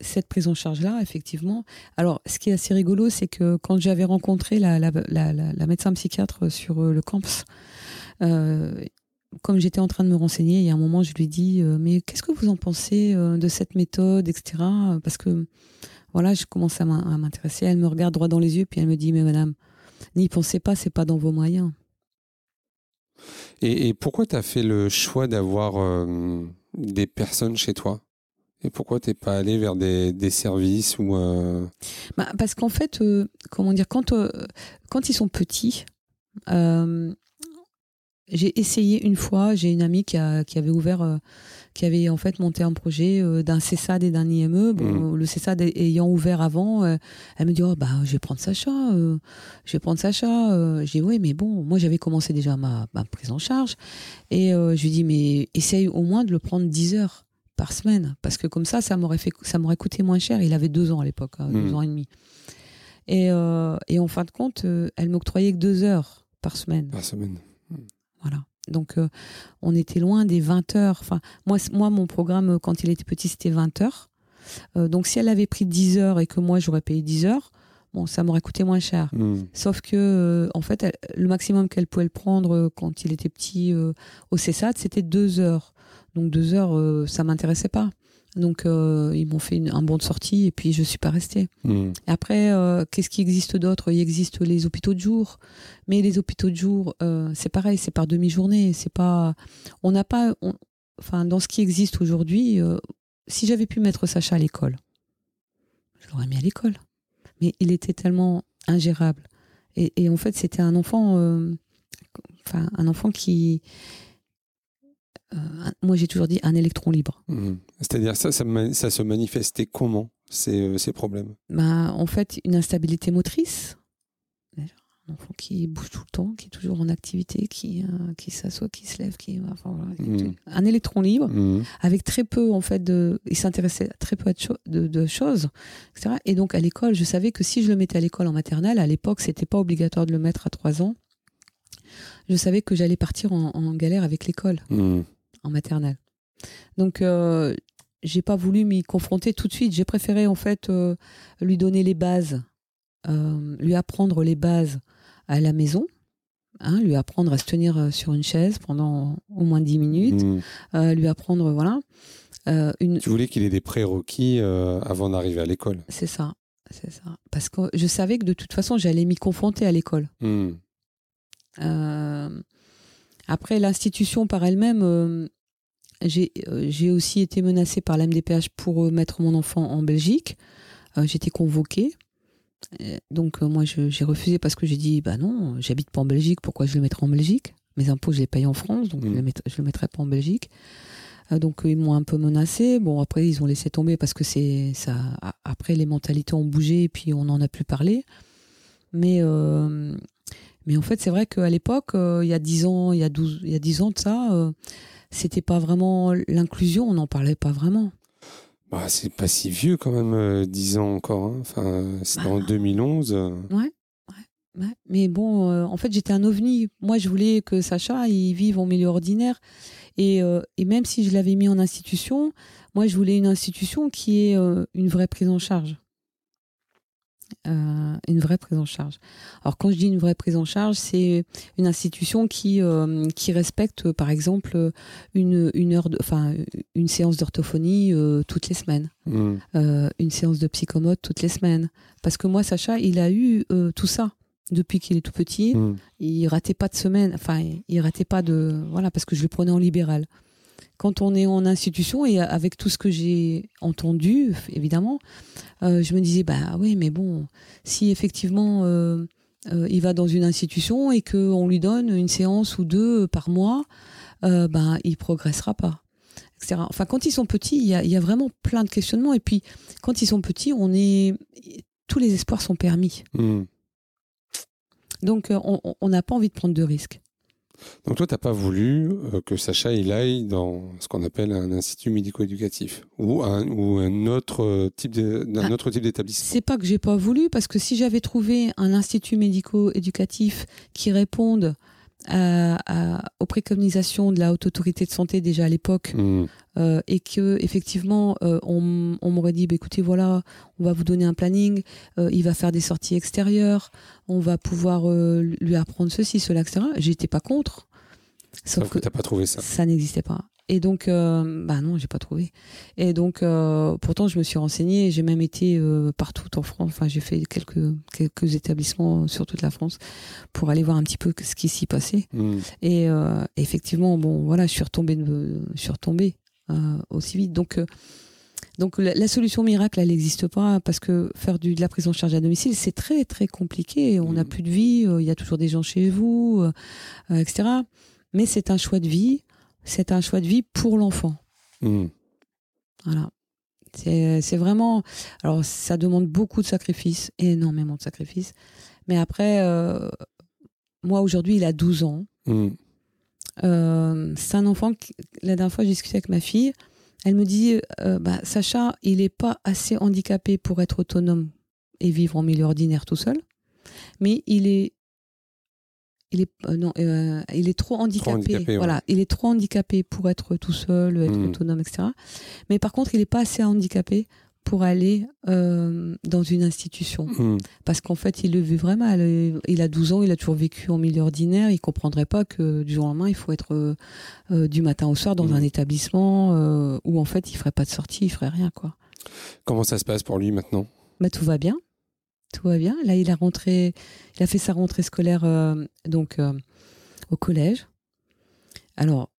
cette prise en charge-là, effectivement. Alors, ce qui est assez rigolo, c'est que quand j'avais rencontré la, la, la, médecin psychiatre sur le campus, euh, comme j'étais en train de me renseigner, il y a un moment, je lui ai dit Mais qu'est-ce que vous en pensez de cette méthode, etc. Parce que voilà, je commence à m'intéresser. Elle me regarde droit dans les yeux, puis elle me dit Mais madame, n'y pensez pas, c'est pas dans vos moyens. Et, pourquoi tu as fait le choix d'avoir euh, des personnes chez toi? Et pourquoi t'es pas allé vers des, services ou euh, bah, Parce qu'en fait, euh, comment dire, quand, quand ils sont petits, j'ai essayé une fois, j'ai une amie qui, a, qui avait ouvert qui avait en fait monté un projet euh, d'un CESAD et d'un IME. Bon, mm. Le CESAD ayant ouvert avant, euh, elle me dit oh, bah, je vais prendre Sacha, euh, je vais prendre Sacha. j'ai dit oui, mais bon, moi j'avais commencé déjà ma, prise en charge. Et je lui dis mais essaye au moins de le prendre 10 heures par semaine, parce que comme ça, ça m'aurait fait, ça m'aurait coûté moins cher. Il avait deux ans à l'époque, hein, deux mm. ans et demi. Et, et en fin de compte, elle m'octroyait que deux heures par semaine. Par semaine. Voilà. Donc, euh, on était loin des 20 heures. Enfin, moi, moi, mon programme, quand il était petit, c'était 20 heures. Euh, donc, si elle avait pris 10 heures et que moi, j'aurais payé 10 heures, bon, ça m'aurait coûté moins cher. Hmm. Sauf que, euh, en fait, le maximum qu'elle pouvait le prendre quand il était petit au CESAT, c'était 2 heures. Donc, 2 heures, ça m'intéressait pas. Donc euh, ils m'ont fait un bon de sortie et puis je suis pas restée. Hmm. Après, euh, qu'est-ce qui existe d'autre? Il existe les hôpitaux de jour, mais les hôpitaux de jour, euh, c'est pareil, c'est par demi-journée. C'est pas, on n'a pas, enfin dans ce qui existe aujourd'hui, si j'avais pu mettre Sacha à l'école, je l'aurais mis à l'école. Mais il était tellement ingérable et, et en fait c'était un enfant, enfin un enfant qui euh, moi j'ai toujours dit un électron libre. Mmh. C'est-à-dire ça, ça, se manifestait comment ces, euh, ces problèmes? Bah, En fait, une instabilité motrice. Un enfant qui bouge tout le temps, qui est toujours en activité, qui, euh, qui s'assoit, qui se lève, qui, mmh. un électron libre, mmh. avec très peu en fait de, il s'intéressait à très peu de, de, choses, etc. Et donc à l'école, je savais que si je le mettais à l'école en maternelle, à l'époque, c'était pas obligatoire de le mettre à 3 ans. Je savais que j'allais partir en, en, galère avec l'école en maternelle. Donc, euh, j'ai pas voulu m'y confronter tout de suite. J'ai préféré en fait euh, lui donner les bases, euh, lui apprendre les bases à la maison. Hein, lui apprendre à se tenir euh, sur une chaise pendant au moins 10 minutes, mmh. lui apprendre, voilà. une... Tu voulais qu'il ait des prérequis avant d'arriver à l'école. C'est ça, c'est ça. Parce que je savais que de toute façon, j'allais m'y confronter à l'école. Mmh. Après, l'institution par elle-même, euh, euh, j'ai aussi été menacée par l'MDPH pour euh, mettre mon enfant en Belgique. J'étais convoquée. Donc moi j'ai refusé parce que j'ai dit bah non, j'habite pas en Belgique, pourquoi je le mettrais en Belgique? Mes impôts je les paye en France, donc je ne mm. le mettrai pas en Belgique. donc ils m'ont un peu menacé. Bon après ils ont laissé tomber parce que c'est ça. Après les mentalités ont bougé et puis on n'en a plus parlé. Mais mais en fait, c'est vrai qu'à l'époque, euh, il y a 10 ans, il y a 12, il y a 10 ans de ça, euh, c'était pas vraiment l'inclusion, on n'en parlait pas vraiment. Bah, c'est pas si vieux quand même, 10 euh, ans encore. Hein. Enfin, c'était en 2011. Ouais. Ouais, Mais bon, en fait, j'étais un ovni. Moi, je voulais que Sacha, il vive en milieu ordinaire. Et, et même si je l'avais mis en institution, moi, je voulais une institution qui ait une vraie prise en charge. Euh, une vraie prise en charge. Alors quand je dis une vraie prise en charge, c'est une institution qui euh, qui respecte par exemple une une heure de, enfin une séance d'orthophonie euh, toutes les semaines, mmh. une séance de psychomote toutes les semaines. Parce que moi Sacha, il a eu tout ça depuis qu'il est tout petit. Mmh. Il ratait pas de semaine, enfin il ratait pas de voilà parce que je le prenais en libéral quand on est en institution et avec tout ce que j'ai entendu, évidemment, euh, je me disais bah oui, mais bon, si effectivement euh, euh, il va dans une institution et qu'on lui donne une séance ou deux par mois, ben il progressera pas. Etc. Enfin, quand ils sont petits, il y a, y a, vraiment plein de questionnements. Et puis, quand ils sont petits, on est tous les espoirs sont permis. Mmh. Donc, on n'a pas envie de prendre de risques. Donc toi, tu n'as pas voulu euh, que Sacha il aille dans ce qu'on appelle un institut médico-éducatif ou un, ou un autre type d'un ah, autre type d'établissement. C'est pas que j'ai pas voulu parce que si j'avais trouvé un institut médico-éducatif qui réponde aux préconisations de la haute autorité de santé déjà à l'époque mmh. euh, et que effectivement euh, on, on m'aurait dit bah, écoutez voilà on va vous donner un planning euh, il va faire des sorties extérieures on va pouvoir lui apprendre ceci cela etc j'étais pas contre. Sauf, que, que t'as pas trouvé ça. ça n'existait pas Et donc, euh, bah non, j'ai pas trouvé. Et donc, euh, pourtant, je me suis renseignée. J'ai même été euh, partout en France. Enfin, j'ai fait quelques quelques établissements sur toute la France pour aller voir un petit peu ce qui s'y passait. Hmm. Et euh, effectivement, bon, voilà, je suis retombée, de, je suis retombée aussi vite. Donc, donc la, la solution miracle, elle n'existe pas parce que faire du, de la prise en charge à domicile, c'est très très compliqué. On n'a Mhm. plus de vie, euh, il y a toujours des gens chez vous, euh, etc. Mais c'est un choix de vie. C'est un choix de vie pour l'enfant. Hmm. Voilà. C'est vraiment. Alors, ça demande beaucoup de sacrifices, énormément de sacrifices. Mais après, euh, moi, aujourd'hui, il a 12 ans. Hmm. Euh, c'est un enfant. qui- la dernière fois, j'ai discuté avec ma fille. Elle me dit euh, bah, Sacha, il n'est pas assez handicapé pour être autonome et vivre en milieu ordinaire tout seul. Mais il est. Il est, euh, non, euh, il est trop handicapé. handicapé, ouais. Voilà, il est trop handicapé pour être tout seul, être Mm. autonome, etc. Mais par contre, il n'est pas assez handicapé pour aller euh, dans une institution. Hmm. Parce qu'en fait, il le vit vraiment. mal. Il a 12 ans, il a toujours vécu en milieu ordinaire. Il comprendrait pas que du jour au lendemain, il faut être du matin au soir dans Mhm. un établissement où en fait, il ferait pas de sortie, il ferait rien, quoi. Comment ça se passe pour lui maintenant? Bah, tout va bien. Tout va bien. Là, il a rentré, il a fait sa rentrée scolaire euh, donc euh, au collège. Alors,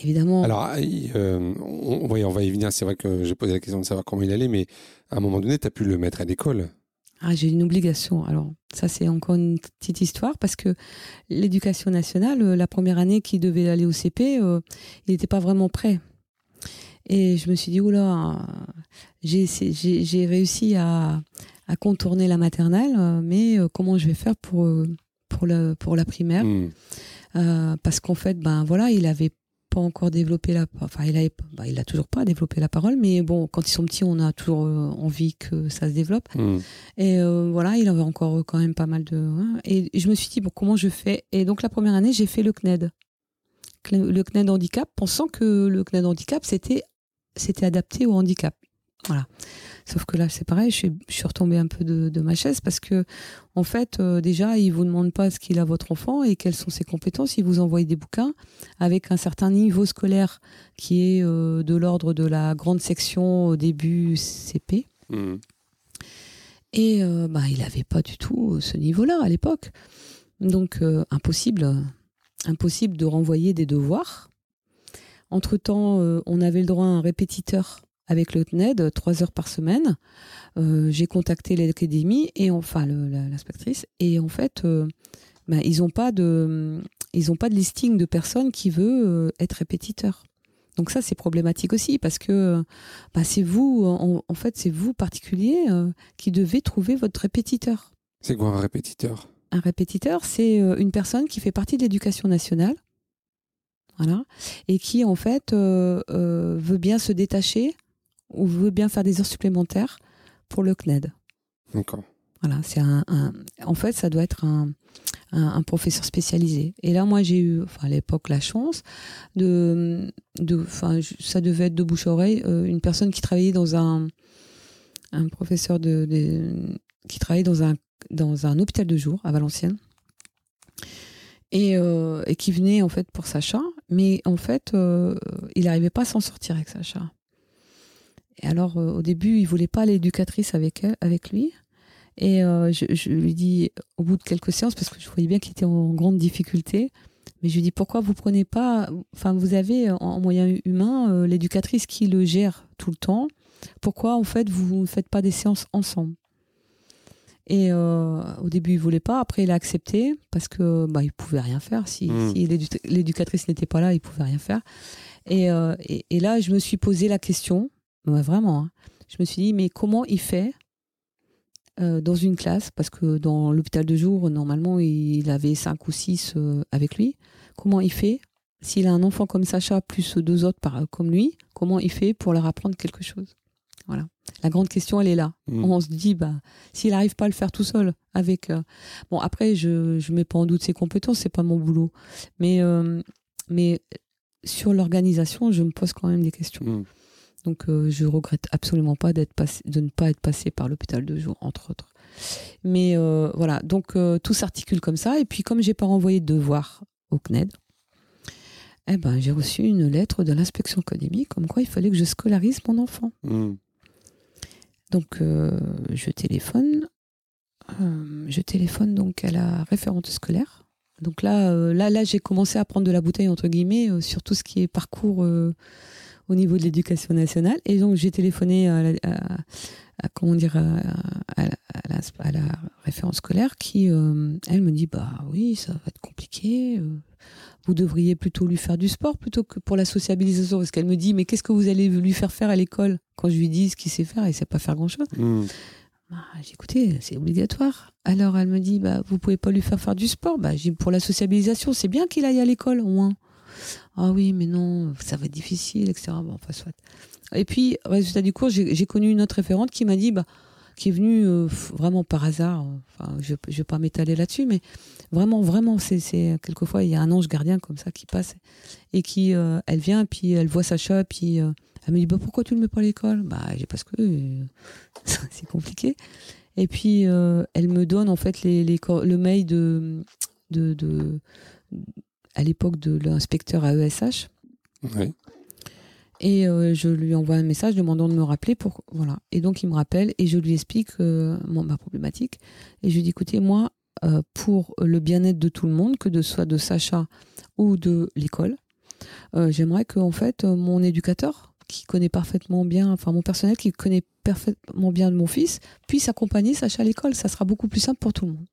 évidemment, Alors, il, euh, on, oui, on va y venir. C'est vrai que j'ai posé la question de savoir comment il allait, mais à un moment donné, tu as pu le mettre à l'école. Ah, j'ai une obligation. Alors, ça, c'est encore une petite histoire parce que l'éducation nationale, euh, la première année qu'il devait aller au CP, il n'était pas vraiment prêt. Et je me suis dit, oula, j'ai réussi à, à contourner la maternelle, euh, mais euh, comment je vais faire pour, euh, pour, la, pour la primaire Hmm. Parce qu'en fait, ben voilà, il avait pas encore développé la enfin il bah, il a toujours pas développé la parole mais bon quand ils sont petits on a toujours envie que ça se développe Hmm. et euh, voilà, il avait encore quand même pas mal de. hein. Et je me suis dit, bon, comment je fais? Et donc, la première année, j'ai fait le CNED. Le CNED handicap, pensant que le CNED handicap, c'était c'était adapté au handicap. Voilà. Sauf que là, c'est pareil, je suis, je suis retombée un peu de, de ma chaise parce que, en fait, euh, déjà, ils vous demandent pas ce qu'il a votre enfant et quelles sont ses compétences. Ils vous envoient des bouquins avec un certain niveau scolaire qui est euh, de l'ordre de la grande section au début CP. Hmm. Et euh, bah, il n'avait pas du tout ce niveau-là à l'époque. Donc, impossible, impossible de renvoyer des devoirs. Entre-temps, on avait le droit à un répétiteur avec le TNED, trois heures par semaine. Euh, J'ai contacté l'académie, et enfin l'inspectrice, et en fait, euh, bah, ils n'ont pas, de- ils ont pas de listing de personnes qui veut euh, être répétiteur. Donc ça, c'est problématique aussi, parce que bah, c'est vous, en, en fait, c'est vous particulier qui devez trouver votre répétiteur. C'est quoi un répétiteur? Un répétiteur, c'est une personne qui fait partie de l'éducation nationale, voilà, et qui en fait veut bien se détacher ou veut bien faire des heures supplémentaires pour le CNED. D'accord. Voilà, c'est un, un- en fait, ça doit être un, un, un professeur spécialisé. Et là, moi, j'ai eu, enfin, à l'époque, la chance de, de, enfin, je- ça devait être de bouche à oreille, euh, une personne qui travaillait dans un, un professeur de, de- qui travaillait dans un, dans un hôpital de jour à Valenciennes. Et, euh, et qui venait en fait pour Sacha, mais en fait, euh, il n'arrivait pas à s'en sortir avec Sacha. Et alors, euh, au début, il voulait pas l'éducatrice avec elle, avec lui. Et euh, je, je lui dis, au bout de quelques séances, parce que je voyais bien qu'il était en grande difficulté, mais je lui dis, pourquoi vous prenez pas, enfin, vous avez en, en moyen humain euh, l'éducatrice qui le gère tout le temps. Pourquoi, en fait, vous ne faites pas des séances ensemble? Et euh, au début, il voulait pas. Après, il a accepté parce que bah, il pouvait rien faire. Si, Mm. si l'édu- l'éducatrice n'était pas là, il pouvait rien faire. Et, euh, et, et là, je me suis posé la question, ouais, vraiment. hein. je me suis dit, mais comment il fait euh, dans une classe? Parce que dans l'hôpital de jour, normalement, il avait cinq ou six euh, avec lui. Comment il fait? S'il a un enfant comme Sacha, plus deux autres par, comme lui, comment il fait pour leur apprendre quelque chose? Voilà. La grande question, elle est là. Hmm. On se dit, bah, s'il n'arrive pas à le faire tout seul, avec. euh, Bon, après, je ne mets pas en doute ses compétences, c'est pas mon boulot. Mais, mais sur l'organisation, je me pose quand même des questions. Hmm. Donc, euh, je regrette absolument pas d'être passé, de ne pas être passé par l'hôpital de jour, entre autres. Mais euh, voilà, donc euh, tout s'articule comme ça. Et puis, comme j'ai pas renvoyé de devoir au CNED, eh ben, j'ai reçu une lettre de l'inspection académique comme quoi il fallait que je scolarise mon enfant. Hmm. Donc, je téléphone. je téléphone donc à la référente scolaire. Donc là, là, là j'ai commencé à prendre de la bouteille, entre guillemets, sur tout ce qui est parcours au niveau de l'éducation nationale. Et donc, j'ai téléphoné à, la- à- à- comment dire, à, la, à référente scolaire qui, euh, elle me dit, bah oui, ça va être compliqué. euh, vous devriez plutôt lui faire du sport plutôt que pour la sociabilisation. Parce qu'elle me dit, mais qu'est-ce que vous allez lui faire faire à l'école Quand je lui dis ce qu'il sait faire, il sait pas faire grand-chose. Hmm. Bah, j'ai écouté, c'est obligatoire. Alors elle me dit, bah, vous pouvez pas lui faire faire du sport. Bah, j'ai pour la sociabilisation, c'est bien qu'il aille à l'école au moins. Ah oui, mais non, ça va être difficile, etc. Bon, enfin, soit. Et puis, résultat du cours, j'ai connu une autre référente qui m'a dit, bah, qui est venue euh, vraiment par hasard. Enfin, je ne vais pas m'étaler là-dessus, mais vraiment, vraiment, c'est quelquefois, il y a un ange gardien comme ça qui passe et qui, euh, elle vient, puis elle voit Sacha, puis euh, elle me dit, bah, pourquoi tu le mets pas à l'école? Bah, parce que c'est compliqué. Et puis, elle me donne en fait les, les le mail de, de à l'époque de l'inspecteur à ESH. Ouais. Et euh, je lui envoie un message demandant de me rappeler pour voilà. Et donc il me rappelle et je lui explique euh, mon- ma problématique. Et je lui dis écoutez moi euh, pour le bien-être de tout le monde, que de soit de Sacha ou de l'école, j'aimerais que en fait mon éducateur qui connaît parfaitement bien, enfin mon personnel qui connaît parfaitement bien de mon fils, puisse accompagner Sacha à l'école. Ça sera beaucoup plus simple pour tout le monde.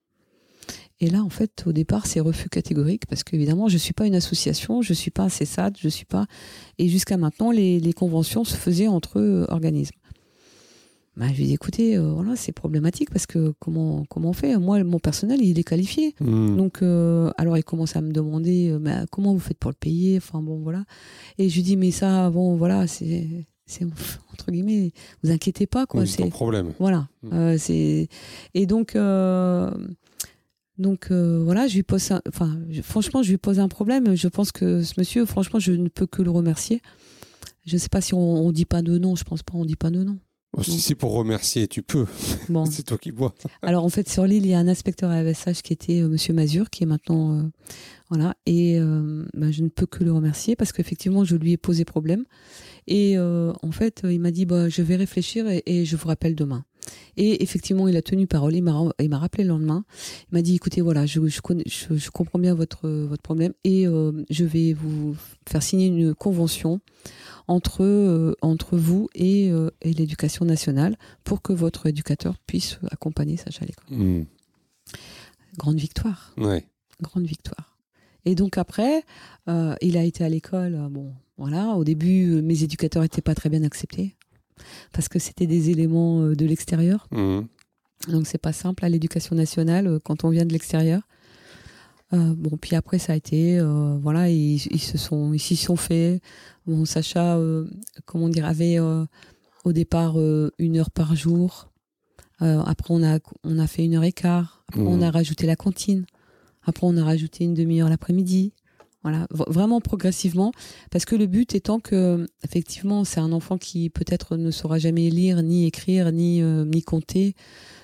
Et là, en fait, au départ, c'est refus catégorique parce qu'évidemment, je ne suis pas une association, je ne suis pas un CESAD, je suis pas. Et jusqu'à maintenant, les, les conventions se faisaient entre euh, organismes. Bah, je lui ai dit, écoutez, euh, voilà, c'est problématique parce que comment, comment on fait? Moi, mon personnel, il est qualifié. Hmm. Donc, euh, alors il commence à me demander euh, bah, comment vous faites pour le payer? Enfin, bon, voilà. Et je lui dis, mais ça, bon, voilà, c'est. entre guillemets, vous inquiétez pas, quoi. Oui, c'est C'est problème. voilà. Mm. Euh, c'est et donc donc euh, voilà, je lui pose un... enfin je- franchement, je lui pose un problème. Je pense que ce monsieur, franchement, je ne peux que le remercier. Je sais pas si on, on dit pas de non. Je pense pas, on dit pas de non. Oh, si c'est pour remercier, tu peux. Bon. c'est toi qui bois. Alors en fait, sur l'île, il y a un inspecteur à AVSH qui était euh, Monsieur Mazur, qui est maintenant euh, voilà, et euh, ben, je ne peux que le remercier parce qu'effectivement, je lui ai posé problème. Et en fait, il m'a dit bah, je vais réfléchir et, et je vous rappelle demain. Et effectivement, il a tenu parole. Il m'a rappelé le lendemain. Il m'a dit écoutez, voilà, je, je, connais, je, je comprends bien votre votre problème et euh, je vais vous faire signer une convention entre euh, entre vous et, euh, et l'éducation nationale pour que votre éducateur puisse accompagner Sacha à l'école. Hmm. Grande victoire, Ouais. grande victoire. Et donc après, il a été à l'école. Bon, voilà. Au début, mes éducateurs n'étaient pas très bien acceptés parce que c'était des éléments euh, de l'extérieur. Hmm. Donc c'est pas simple à l'éducation nationale euh, quand on vient de l'extérieur. Euh, bon, puis après ça a été, euh, voilà, ils, ils se sont, ils s'y sont fait. Bon, Sacha, euh, comment dire, avait au départ une heure par jour. Après on a, on a fait une heure et quart. Après on a rajouté la cantine. Après on a rajouté une demi-heure l'après-midi. Voilà, vraiment progressivement, parce que le but étant que, effectivement, c'est un enfant qui peut-être ne saura jamais lire, ni écrire, ni, euh, ni compter,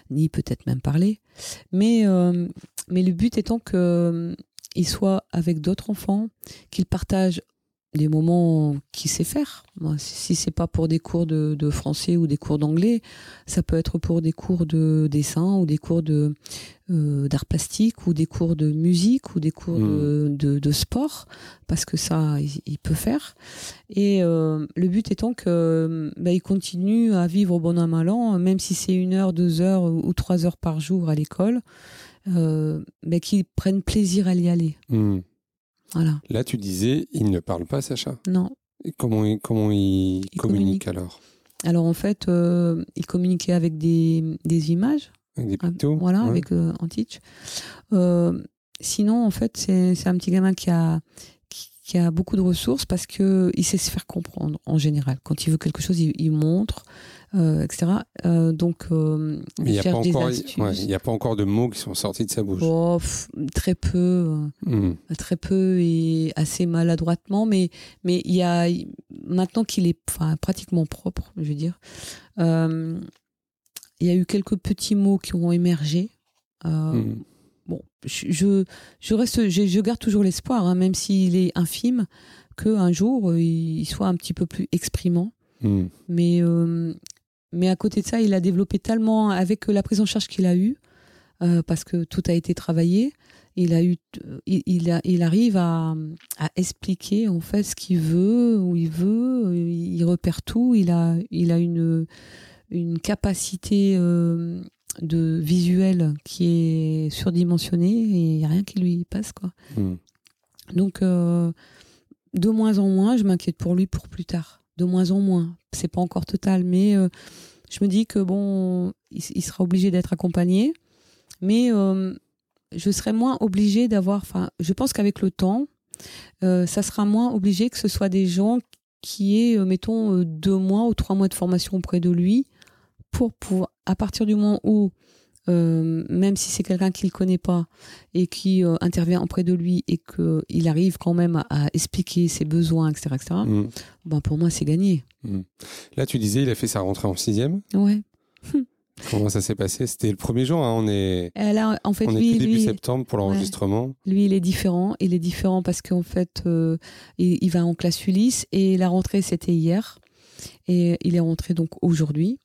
ni peut-être même parler. Mais, euh, mais le but étant que euh, il soit avec d'autres enfants, qu'il partage les moments qu'il sait faire. Moi, si c'est pas pour des cours de, de français ou des cours d'anglais, ça peut être pour des cours de dessin ou des cours de euh, d'art plastique ou des cours de musique ou des cours de, de, de sport, parce que ça, il, il peut faire. Et euh, le but étant que bah, il continue à vivre au bon an mal an, même si c'est une heure, deux heures ou trois heures par jour à l'école, euh, mais qu'il prenne plaisir à y aller. Hmm. Voilà. Là, tu disais, il ne parle pas, Sacha. Non. Et comment il, comment il, Il communique, communique. alors? Alors en fait, euh, il communiquait avec des, des images, Avec des Ah, pictos voilà, Ouais. avec euh, en teach. Euh, sinon, en fait, c'est un petit gamin qui a qui, qui a beaucoup de ressources parce que il sait se faire comprendre en général. Quand il veut quelque chose, il, il montre, euh, etc. Euh, donc, euh, il n'y a, pas encore- astuces. ouais, il y a pas encore de mots qui sont sortis de sa bouche. Oh, pff, très peu. Hmm. très peu et assez maladroitement, mais mais il y a maintenant qu'il est pratiquement propre, je veux dire. il y a eu quelques petits mots qui ont émergé. Hmm. Bon, je, je, reste, je, je garde toujours l'espoir, hein, même s'il est infime, qu'un jour, il soit un petit peu plus exprimant. Hmm. Mais, mais à côté de ça, il a développé tellement, avec la prise en charge qu'il a eue, parce que tout a été travaillé, il, a eu, il, il, arrive à, à, expliquer en fait ce qu'il veut, où il veut, il repère tout, il a, il a une, une capacité euh, de visuel qui est surdimensionnée et il n'y a rien qui lui passe. Quoi. Hmm. Donc, euh, de moins en moins, je m'inquiète pour lui pour plus tard. De moins en moins. C'est pas encore total, mais euh, je me dis que bon, il, sera obligé d'être accompagné. Mais je serai moins obligée d'avoir. Enfin, je pense qu'avec le temps, ça sera moins obligé que ce soit des gens qui aient, mettons, deux mois ou trois mois de formation auprès de lui pour pouvoir, à partir du moment où, euh, même si c'est quelqu'un qui ne connaît pas et qui euh, intervient auprès de lui et qu'il arrive quand même à, expliquer ses besoins, etc., etc. Mm. Ben pour moi, c'est gagné. Mm. Là, tu disais, il a fait sa rentrée en sixième. Ouais. Comment ça s'est passé? C'était le premier jour, hein, on est. Là, en fait, on lui, est début lui, septembre pour l'enregistrement. Lui, il est différent. Il est différent parce qu'en fait, euh, il, il, va en classe Ulysse et la rentrée c'était hier et il est rentré donc aujourd'hui.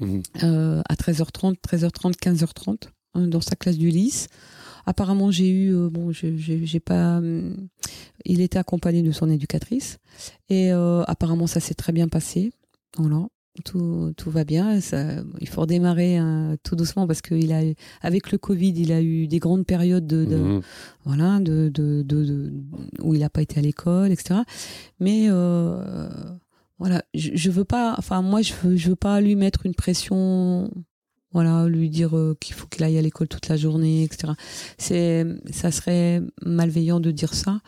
Mhm. Euh, à 13h30, 13h30, 15h30 dans sa classe du lycée. Apparemment, j'ai eu, euh, bon, j'ai pas, hum, il était accompagné de son éducatrice et euh, apparemment ça s'est très bien passé. Voilà, tout, tout va bien. Ça, il faut redémarrer hein, tout doucement parce qu'il a, avec le Covid, il a eu des grandes périodes de, Mhm. voilà, de, de, de, où il n'a pas été à l'école, etc. Mais voilà, je, je, veux pas, enfin moi je veux, je veux pas lui mettre une pression, voilà, lui dire euh, qu'il faut qu'il aille à l'école toute la journée, etc. C'est, ça serait malveillant de dire ça.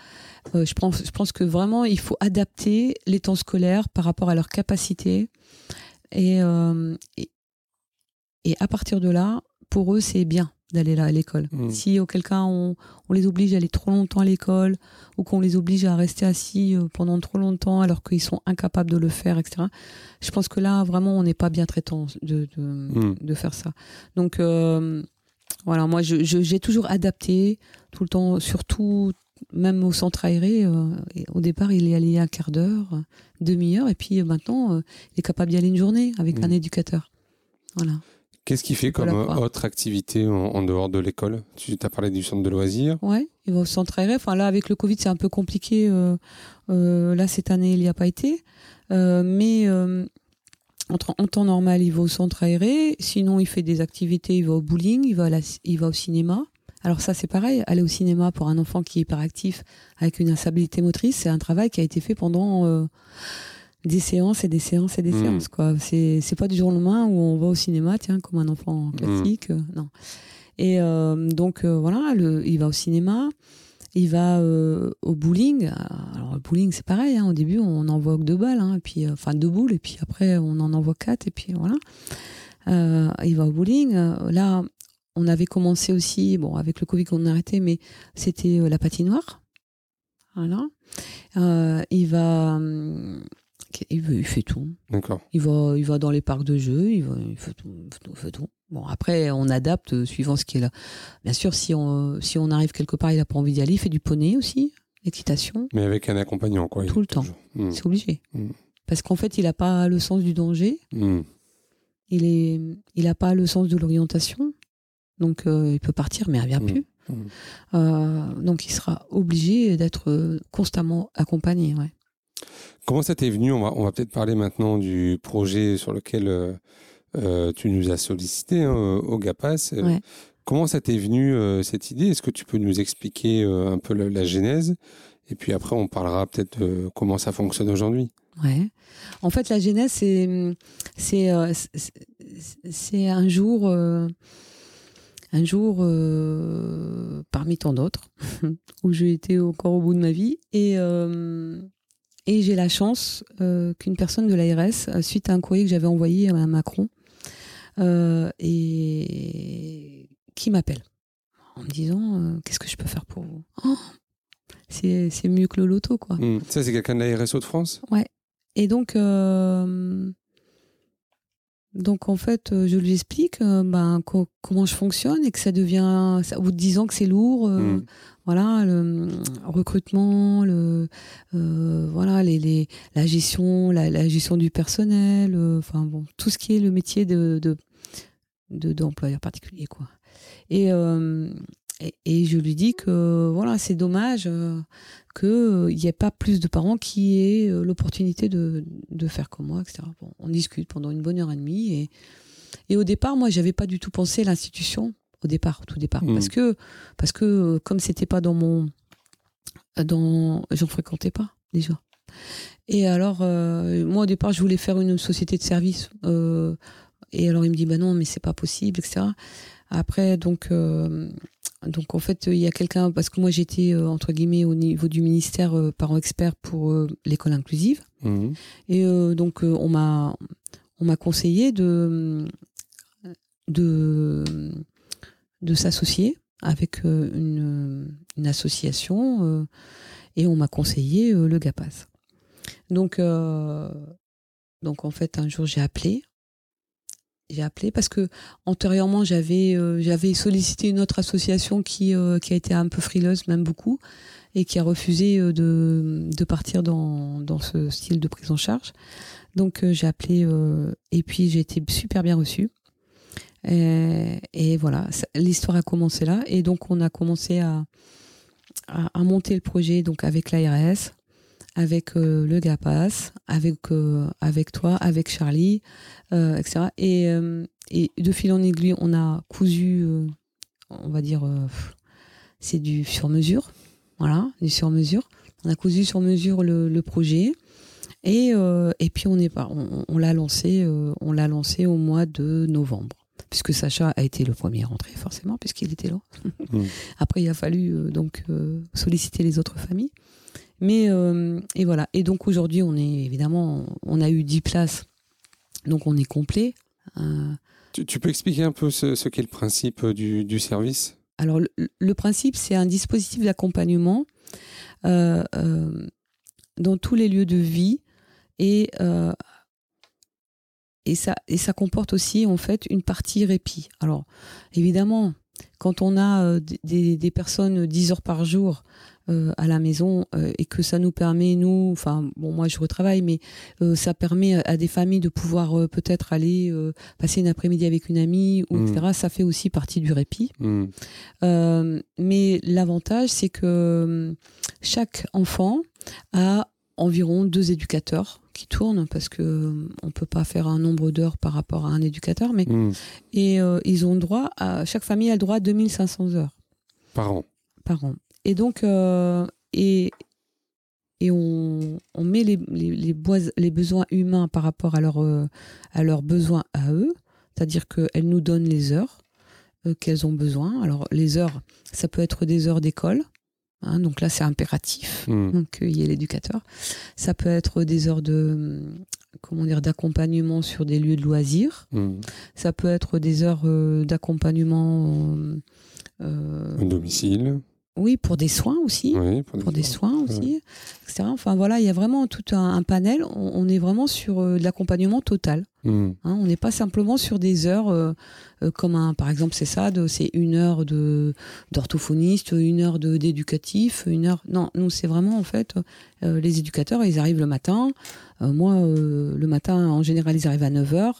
Euh, je pense, je pense que vraiment il faut adapter les temps scolaires par rapport à leur capacité et, euh, et, et à partir de là, pour eux c'est bien d'aller là à l'école. Mmh. Si auquel cas on, on, les oblige à aller trop longtemps à l'école ou qu'on les oblige à rester assis euh, pendant trop longtemps alors qu'ils sont incapables de le faire, etc. Je pense que là vraiment on n'est pas bien traitant de, de, mmh. de faire ça. Donc euh, voilà, moi j'ai je, toujours adapté tout le temps, surtout même au centre aéré. Euh, au départ il est allé un quart d'heure, demi-heure et puis maintenant euh, il est capable d'y aller une journée avec mmh. un éducateur. Voilà. Qu'est-ce qu'il fait comme autre activité en, en, dehors de l'école? Tu as parlé du centre de loisirs. Ouais, il va au centre aéré. Enfin là, avec le Covid, c'est un peu compliqué. Euh, euh, là, cette année, il n'y a pas été. Euh, mais en, en, temps normal, il va au centre aéré. Sinon, il fait des activités. Il va au bowling, il va, la, il va au cinéma. Alors ça, c'est pareil. Aller au cinéma pour un enfant qui est hyperactif avec une instabilité motrice, c'est un travail qui a été fait pendant des séances et des séances et des Mmh. séances quoi. C'est c'est pas du jour au lendemain où on va au cinéma tiens comme un enfant classique euh, non. Et euh, donc euh, voilà le, il va au cinéma il va euh, au bowling. Alors le bowling c'est pareil hein, au début on envoie que deux balles hein, et puis enfin deux boules et puis après on en envoie quatre et puis voilà. Il va au bowling. Là on avait commencé aussi bon avec le covid qu'on a arrêté mais c'était la patinoire. Voilà. Il va il, il fait tout. D'accord. Il va, il va dans les parcs de jeux, il, va, il fait, tout, il fait tout. Bon, après, on adapte suivant ce qui est là. Bien sûr, si on, si on arrive quelque part, il n'a pas envie d'y aller, il fait du poney aussi, l'équitation. Mais avec un accompagnant, quoi. Tout le temps. Mmh. C'est obligé. Mmh. Parce qu'en fait, il n'a pas le sens du danger. Mmh. Il est, il n'a pas le sens de l'orientation. Donc, euh, il peut partir, mais il ne revient plus. Euh, donc, il sera obligé d'être constamment accompagné. Ouais. Comment ça t'est venu? On va, on va peut-être parler maintenant du projet sur lequel euh, euh, tu nous as sollicité hein, au GAPAS. Ouais. Comment ça t'est venu euh, cette idée? Est-ce que tu peux nous expliquer euh, un peu la, la, genèse? Et puis après, on parlera peut-être de comment ça fonctionne aujourd'hui. Ouais. En fait, la genèse, c'est c'est euh, c'est un jour. Euh, un jour, euh, parmi tant d'autres, où j'ai été encore au bout de ma vie, et, euh, et j'ai la chance euh, qu'une personne de l'ARS, suite à un courrier que j'avais envoyé à Macron, euh, et qui m'appelle en me disant euh, qu'est-ce que je peux faire pour vous? Oh c'est, c'est mieux que le loto quoi. Mmh. Ça c'est quelqu'un de la RSO de France Ouais. Et donc euh, Donc en fait, euh, je lui explique euh, ben, comment je fonctionne et que ça devient, au bout de 10 ans que c'est lourd, euh, mm. Voilà, le recrutement, le, voilà, les, la gestion, la, gestion du personnel, enfin bon, tout ce qui est le métier de, d'employeur particulier quoi. Et, et, je lui dis que voilà, c'est dommage qu'il n'y ait pas plus de parents qui aient l'opportunité de, de, faire comme moi, etc. on discute pendant une bonne heure et demie. Et, et au départ, moi, j'avais pas du tout pensé à l'institution, au départ, au tout départ. Mmh. Parce que, parce que comme c'était pas dans mon. Dans, j'en fréquentais pas, déjà. Et alors, moi, au départ, je voulais faire une société de service. et alors, il me dit, bah non, mais c'est pas possible, etc. Après, donc, euh, donc en fait, il y a quelqu'un, parce que moi j'étais euh, entre guillemets au niveau du ministère euh, parent expert pour l'école inclusive, mmh. et donc on m'a on m'a conseillé de de de s'associer avec une, une association et on m'a conseillé le GAPAS. Donc en fait un jour j'ai appelé. J'ai appelé parce que antérieurement j'avais euh, sollicité une autre association qui euh, a été un peu frileuse même beaucoup et qui a refusé euh, de, de partir dans, dans ce style de prise en charge. Donc j'ai appelé et puis j'ai été super bien reçue et, et voilà l'histoire a commencé là et donc on a commencé à, à, monter le projet donc avec l'ARS avec euh, le GAPAS, avec, euh, avec toi, avec Charlie, euh, etc. Et, de fil en aiguille, on a cousu, on va dire, c'est du sur-mesure. Voilà, du sur-mesure. On a cousu sur mesure le, projet. Et, et puis on est on, on l'a lancé, on l'a lancé au mois de novembre, puisque Sacha a été le premier rentré forcément, puisqu'il était là. Mmh. Après, il a fallu donc solliciter les autres familles. Mais euh, et voilà. Et donc aujourd'hui, on est évidemment, on a eu 10 places, donc on est complet. Euh. Tu, peux expliquer un peu ce, qu'est le principe euh, du, service? Alors le, principe, c'est un dispositif d'accompagnement dans tous les lieux de vie et et ça et ça comporte aussi en fait une partie répit. Alors évidemment, quand on a des, des personnes 10 heures par jour euh, à la maison euh, et que ça nous permet, nous, enfin, bon, moi je retravaille, mais euh, ça permet à des familles de pouvoir peut-être aller passer une après-midi avec une amie, ou, etc. Mm. Ça fait aussi partie du répit. Mm. mais l'avantage, c'est que chaque enfant a environ deux éducateurs qui tournent parce que on peut pas faire un nombre d'heures par rapport à un éducateur mais mm. et ils ont droit à chaque famille a le droit à 2500 heures par an par an et donc, euh, et, et on, on met les, les, les, besoins humains par rapport à, leur, euh, à leurs besoins à eux, c'est-à-dire qu'elles nous donnent les heures euh, qu'elles ont besoin. Alors, les heures, ça peut être des heures d'école. Hein, donc là, c'est impératif mmh. qu'il y ait l'éducateur. Ça peut être des heures de comment dire d'accompagnement sur des lieux de loisirs. Mmh. Ça peut être des heures d'accompagnement au domicile. Oui, pour des soins aussi. pour, des, soins, aussi, etc. Enfin voilà, il y a vraiment tout un, panel. On, est vraiment sur euh, de l'accompagnement total. Hmm. Hein, on n'est pas simplement sur des heures euh, euh, comme un, par exemple, c'est ça, c'est une heure de d'orthophoniste, une heure de d'éducatif, une heure. Non, nous c'est vraiment en fait les éducateurs, ils arrivent le matin. moi, le matin, en général, ils arrivent à 9h,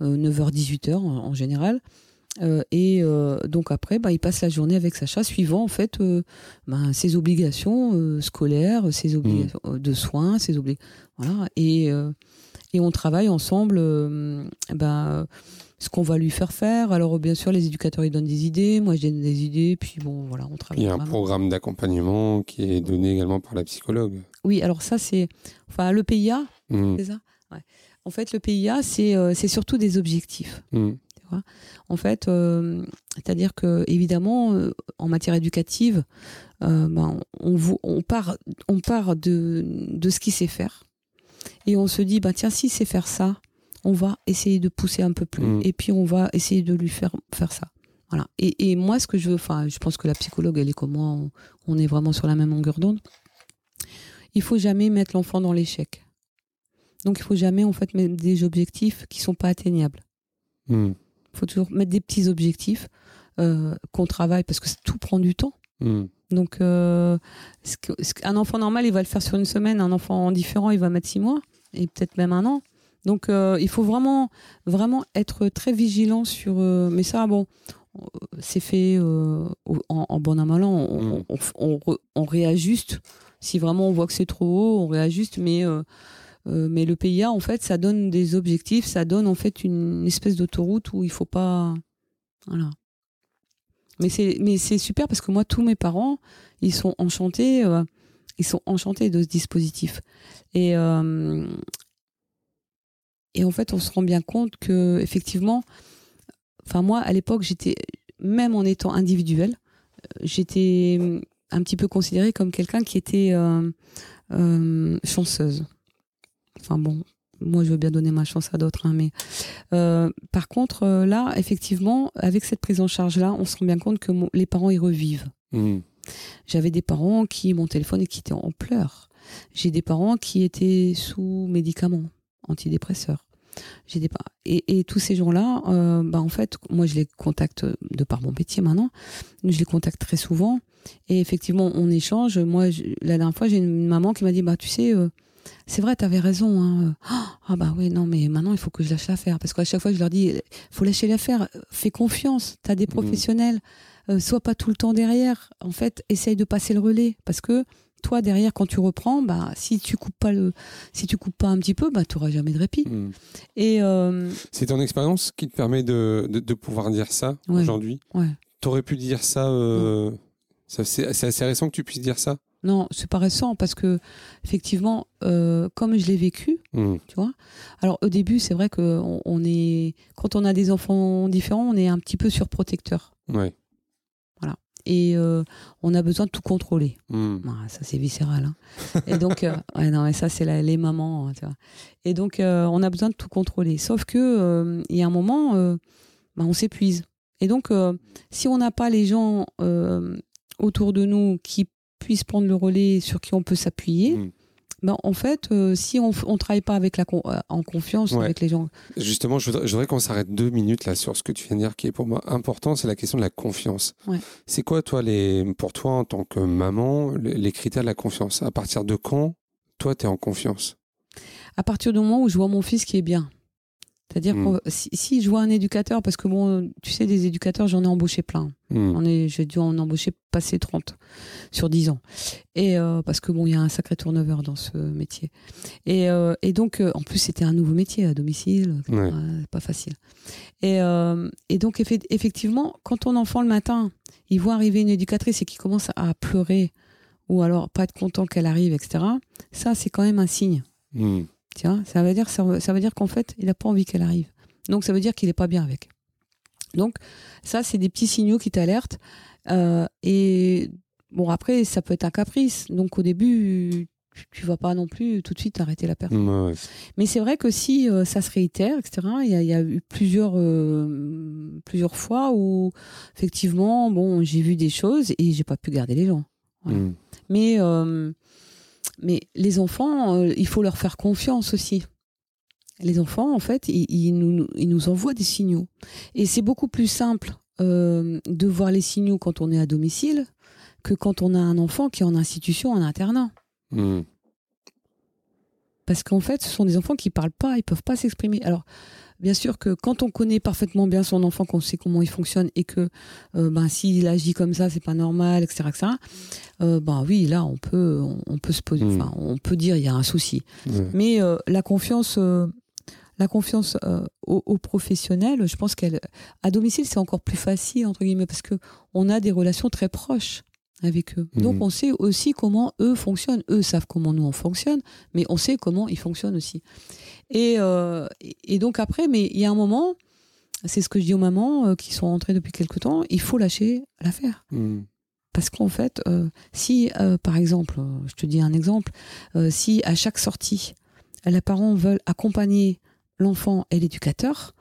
9h, 18h en général. Euh, et euh, donc après, bah, il passe la journée avec Sacha, suivant en fait euh, bah, ses obligations scolaires, ses obligations mmh. de soins, ses obligations. Voilà. Et, et on travaille ensemble bah, ce qu'on va lui faire faire. Alors bien sûr, les éducateurs ils donnent des idées, moi je donne des idées, puis bon voilà, on travaille. Il y a un programme d'accompagnement qui est donné également par la psychologue. Oui, alors ça c'est, enfin le PIA, mmh. c'est ça? Ouais. En fait, le PIA c'est c'est surtout des objectifs. Mmh. En fait, euh, c'est-à-dire que évidemment, euh, en matière éducative, euh, ben, on, on, part, on part de, de ce qu'il sait faire, et on se dit, bah tiens, s'il sait faire ça, on va essayer de pousser un peu plus, mmh. et puis on va essayer de lui faire faire ça. Voilà. Et, moi, ce que je veux, enfin, je pense que la psychologue, elle est comme moi, on, est vraiment sur la même longueur d'onde. Il faut jamais mettre l'enfant dans l'échec. Donc, il faut jamais en fait mettre des objectifs qui sont pas atteignables. Hmm. Il faut toujours mettre des petits objectifs euh, qu'on travaille parce que tout prend du temps. Hmm. Donc, euh, un enfant normal, il va le faire sur une semaine. Un enfant différent, il va mettre six mois et peut-être même un an. Donc, euh, il faut vraiment, vraiment être très vigilant sur. mais ça, bon, c'est fait en, en bon an, an. On, on- on réajuste. Si vraiment on voit que c'est trop haut, on réajuste. Mais, euh, mais le PIA, en fait, ça donne des objectifs. Ça donne en fait une espèce d'autoroute où il faut pas. Voilà. Mais c'est mais c'est super parce que moi tous mes parents ils sont enchantés euh, ils sont enchantés de ce dispositif et euh, et en fait on se rend bien compte que effectivement enfin moi à l'époque j'étais même en étant individuelle j'étais un petit peu considérée comme quelqu'un qui était chanceuse enfin bon moi je veux bien donner ma chance à d'autres hein, mais euh, par contre euh, là effectivement avec cette prise en charge là on se rend bien compte que mon- les parents y revivent. Hmm. j'avais des parents qui mon téléphone et qui étaient en pleurs. J'ai des parents qui étaient sous médicaments antidépresseurs. J'ai des et, et tous ces gens-là euh, bah en fait moi je les contacte de par mon métier maintenant. Je les contacte très souvent. Et effectivement on échange. Moi je- la dernière fois j'ai une maman qui m'a dit bah tu sais c'est vrai t'avais raison hein. ah bah oui non mais maintenant il faut que je lâche l'affaire. Parce qu'à chaque fois je leur dis faut lâcher l'affaire fais confiance t'as des Mhm. professionnels. Euh, sois pas tout le temps derrière. En fait essaye de passer le relais. Parce que toi derrière quand tu reprends bah si tu coupes pas le si tu coupes pas un petit peu bah tu jamais de répit. Et euh, C'est ton expérience qui te permet de, de, de pouvoir dire ça Ouais. aujourd'hui? Ouais. T'aurais pu dire ça, euh, c'est assez récent que tu puisses dire ça? Non c'est pas récent parce que effectivement euh, comme je l'ai vécu Hmm. tu vois alors au début c'est vrai que on, on est quand on a des enfants différents on est un petit peu surprotecteur Ouais. et euh, on a besoin de tout contrôler Hmm. Ouais, ça c'est viscéral. hein. Et donc, euh, ouais, non, mais ça c'est les mamans, hein, tu vois. Et donc, on a besoin de tout contrôler. Sauf que il y a un moment, bah, on s'épuise. Et donc, si on n'a pas les gens autour de nous qui puissent prendre le relais, sur qui on peut s'appuyer, Hmm. ben, en fait, euh, si on ne travaille pas avec la con- euh, en confiance Ouais. avec les gens, Justement, je voudrais, qu'on s'arrête deux minutes là sur ce que tu viens de dire, qui est pour moi important, c'est la question de la confiance. Ouais. C'est quoi, toi, les, pour toi, en tant que maman, les, les critères de la confiance? À partir de quand, toi, tu es en confiance? À partir du moment où je vois mon fils qui est bien. C'est-à-dire Mm. que si, si je vois un éducateur, parce que bon, tu sais, des éducateurs, j'en ai embauché plein. On est, j'ai dû en embaucher passer 30 sur 10 ans. Et euh, parce que bon, il y a un sacré turnover dans ce métier. Et, euh, et donc, euh, en plus, c'était un nouveau métier à domicile. Ouais. Pas facile. Et, et donc, effe- effectivement, quand ton enfant le matin, il voit arriver une éducatrice et qu'il commence à pleurer ou alors pas être content qu'elle arrive, etc. Ça, c'est quand même un signe. Hmm. Tu vois, ça veut dire, ça, veut- ça veut dire qu'en fait, il n'a pas envie qu'elle arrive. Donc, ça veut dire qu'il n'est pas bien avec. Donc, ça, c'est des petits signaux qui t'alertent. Euh, et bon, après, ça peut être un caprice. Donc, au début, tu- tu vas pas non plus tout de suite arrêter la personne. Ouais. Mais c'est vrai que si euh, ça se réitère, etc., il y, a- il y a eu plusieurs, euh, plusieurs fois où, effectivement, bon, j'ai vu des choses et j'ai pas pu garder les gens. Voilà. Hmm. Mais, mais les enfants, euh, il faut leur faire confiance aussi. Les enfants, en fait, ils, ils nous, ils nous envoient des signaux. Et c'est beaucoup plus simple euh, de voir les signaux quand on est à domicile que quand on a un enfant qui est en institution, en internat. Hmm. Parce qu'en fait, ce sont des enfants qui parlent pas, ils peuvent pas s'exprimer. Alors, bien sûr que quand on connaît parfaitement bien son enfant, qu'on sait comment il fonctionne et que euh, ben s'il agit comme ça, c'est pas normal, etc., etc. euh, ben oui, là, on peut, on, on peut se poser, Mm. on peut dire il y a un souci. Ouais. Mais euh, la confiance, euh, la confiance euh, aux, aux professionnels, je pense qu'elle, à domicile, c'est encore plus facile entre guillemets parce que on a des relations très proches avec eux. Donc Mhm. on sait aussi comment eux fonctionnent. Eux savent comment nous on fonctionne, mais on sait comment ils fonctionnent aussi. Et, euh, et- donc après, mais il y a un moment, c'est ce que je dis aux mamans euh, qui sont rentrées depuis quelque temps, il faut lâcher l'affaire. Hmm. Parce qu'en fait, euh, si, par exemple, je te dis un exemple, si à chaque sortie, les parents veulent accompagner l'enfant et l'éducateur,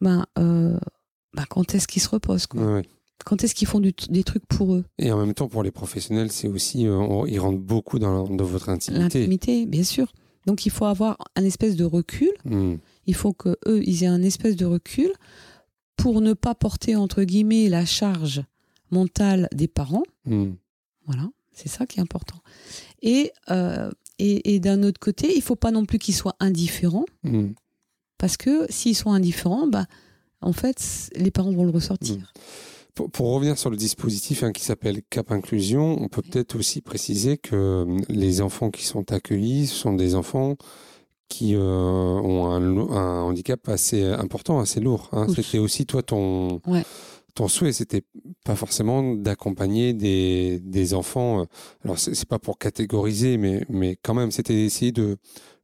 ben, ben, quand est-ce qu'ils se reposent quoi? Ouais. Quand est-ce qu'ils font du- des trucs pour eux? Et en même temps, pour les professionnels, c'est aussi, euh, on- ils rentrent beaucoup dans, dans votre intimité. L'intimité, bien sûr. Donc il faut avoir un espèce de recul, Hmm. Il faut que eux, ils aient un espèce de recul pour ne pas porter entre guillemets la charge mentale des parents. Hmm. Voilà, c'est ça qui est important. Et, euh, et, et d'un autre côté, il faut pas non plus qu'ils soient indifférents, Hmm. parce que s'ils sont indifférents, bah, en fait, les parents vont le ressortir. Pour, pour revenir sur le dispositif hein, qui s'appelle Cap Inclusion, on peut peut-être aussi préciser que euh, les enfants qui sont accueillis sont des enfants qui euh, ont un, handicap assez important, assez lourd. hein. C'était aussi toi ton Ouais. ton souhait, c'était pas forcément d'accompagner des, des enfants. euh, Alors c'est c'est pas pour catégoriser, mais mais quand même, c'était d'essayer de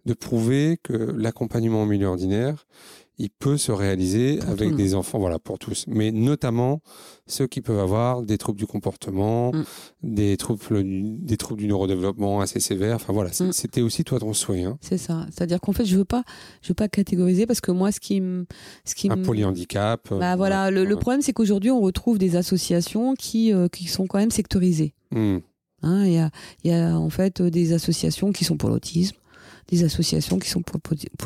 de prouver que l'accompagnement en milieu ordinaire, il peut se réaliser Pour avec des enfants, voilà, pour tous, mais notamment ceux qui peuvent avoir des troubles du comportement, Mm. des troubles du- des troubles du neurodéveloppement assez sévères. Enfin voilà, Mm. c'était aussi toi ton souhait, hein. C'est ça. C'est-à-dire qu'en fait, je veux pas, je veux pas catégoriser parce que moi, ce qui me, ce qui un polyhandicap. euh, Bah voilà, le, problème c'est qu'aujourd'hui on retrouve des associations qui, euh, qui sont quand même sectorisées. Mm. Hein, Il y, a, y a en fait des associations qui sont pour l'autisme, des associations qui sont pour,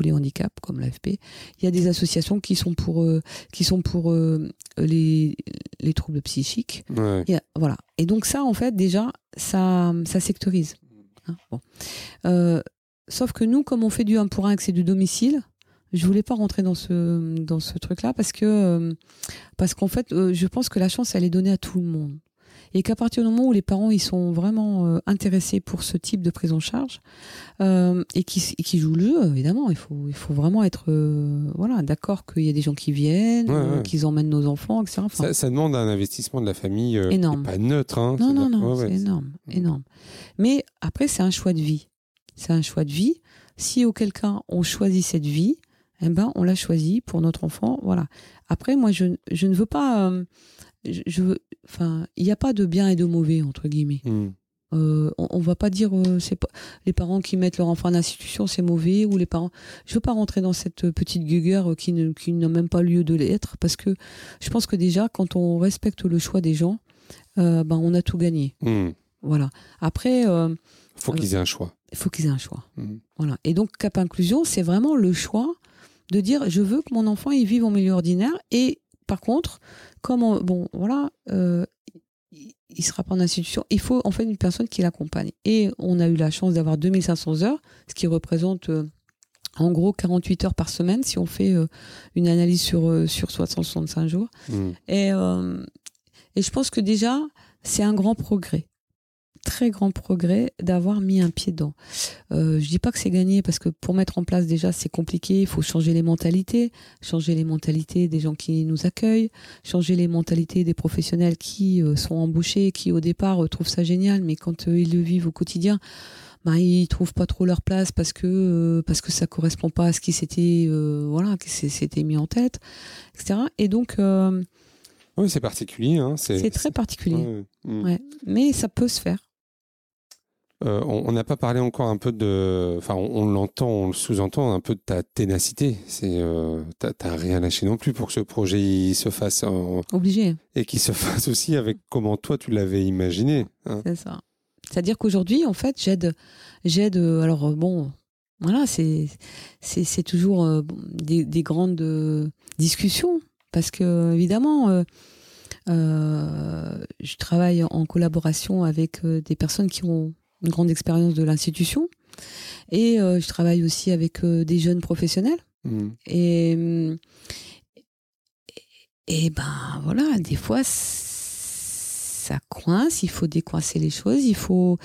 les handicaps comme l'AFP. Il y a des associations qui sont pour, euh, qui sont pour euh, les, les troubles psychiques. Ouais. Il y a- voilà. Et donc ça en fait déjà ça, ça sectorise. Hein, bon. Euh, sauf que nous comme on fait du 1 pour 1 avec c'est du domicile, je voulais pas rentrer dans ce dans ce truc là parce que parce qu'en fait je pense que la chance elle est donnée à tout le monde et qu'à partir du moment où les parents ils sont vraiment euh, intéressés pour ce type de prise en charge euh, et qui qui jouent le jeu évidemment il faut il faut vraiment être euh, voilà d'accord qu'il y a des gens qui viennent Ouais, ouais. qu'ils emmènent nos enfants etc Enfin, Ça, ça demande un investissement de la famille euh, Énorme. pas neutre. Hein. non, non, non, ouais, c'est énorme, énorme. Mais après, c'est un choix de vie. C'est un choix de vie. Si auquel cas on choisit cette vie, eh ben, on l'a choisi pour notre enfant. Voilà. Après, moi, je, je ne veux pas. euh, je, enfin, il n'y a pas de bien et de mauvais entre guillemets. Mm. Euh, on, on va pas dire euh, c'est pas les parents qui mettent leur enfant en institution c'est mauvais ou les parents. Je veux pas rentrer dans cette petite gueguerre euh, qui ne qui n'a même pas lieu de l'être parce que je pense que déjà quand on respecte le choix des gens, euh, ben on a tout gagné. Mm. Voilà. Après, euh, faut qu'ils aient un choix. il faut qu'ils aient un choix. Mm. Voilà. Et donc, Cap Inclusion, c'est vraiment le choix de dire je veux que mon enfant il vive en milieu ordinaire. Et par contre, comme on- bon, voilà, euh, il- sera pas en institution. Il faut en fait une personne qui l'accompagne. Et on a eu la chance d'avoir 2500 heures, ce qui représente euh, en gros 48 heures par semaine si on fait euh, une analyse sur, euh, sur 365 jours. Mm. Et, euh, et je pense que déjà, c'est un grand progrès. Très grand progrès d'avoir mis un pied dedans. Euh, je dis pas que c'est gagné parce que pour mettre en place déjà c'est compliqué. Il faut changer les mentalités, changer les mentalités des gens qui nous accueillent, changer les mentalités des professionnels qui euh, sont embauchés, qui au départ euh, trouvent ça génial, mais quand euh, ils le vivent au quotidien, bah, ils trouvent pas trop leur place parce que euh, parce que ça correspond pas à ce qui s'était euh, voilà qui s'était mis en tête, etc. Et donc euh, Oui, c'est particulier. Hein. c'est très particulier. ouais, mm. Ouais. Mais ça peut se faire. Euh, on n'a pas parlé encore un peu de. Enfin, on, on l'entend, on le sous-entend un peu de ta ténacité. C'est, euh, t'as rien lâché non plus pour que ce projet il se fasse en- Obligé, et qu'il se fasse aussi avec comment toi tu l'avais imaginé. hein. c'est ça. C'est-à-dire qu'aujourd'hui, en fait, j'aide, j'aide. euh, Alors euh, bon, voilà, c'est c'est c'est toujours euh, des, des grandes discussions parce que évidemment, euh, je travaille en collaboration avec euh, des personnes qui ont une grande expérience de l'institution et euh, je travaille aussi avec euh, des jeunes professionnels. Mm. Et, et ben voilà, des fois ça coince, il faut décoincer les choses, il faut,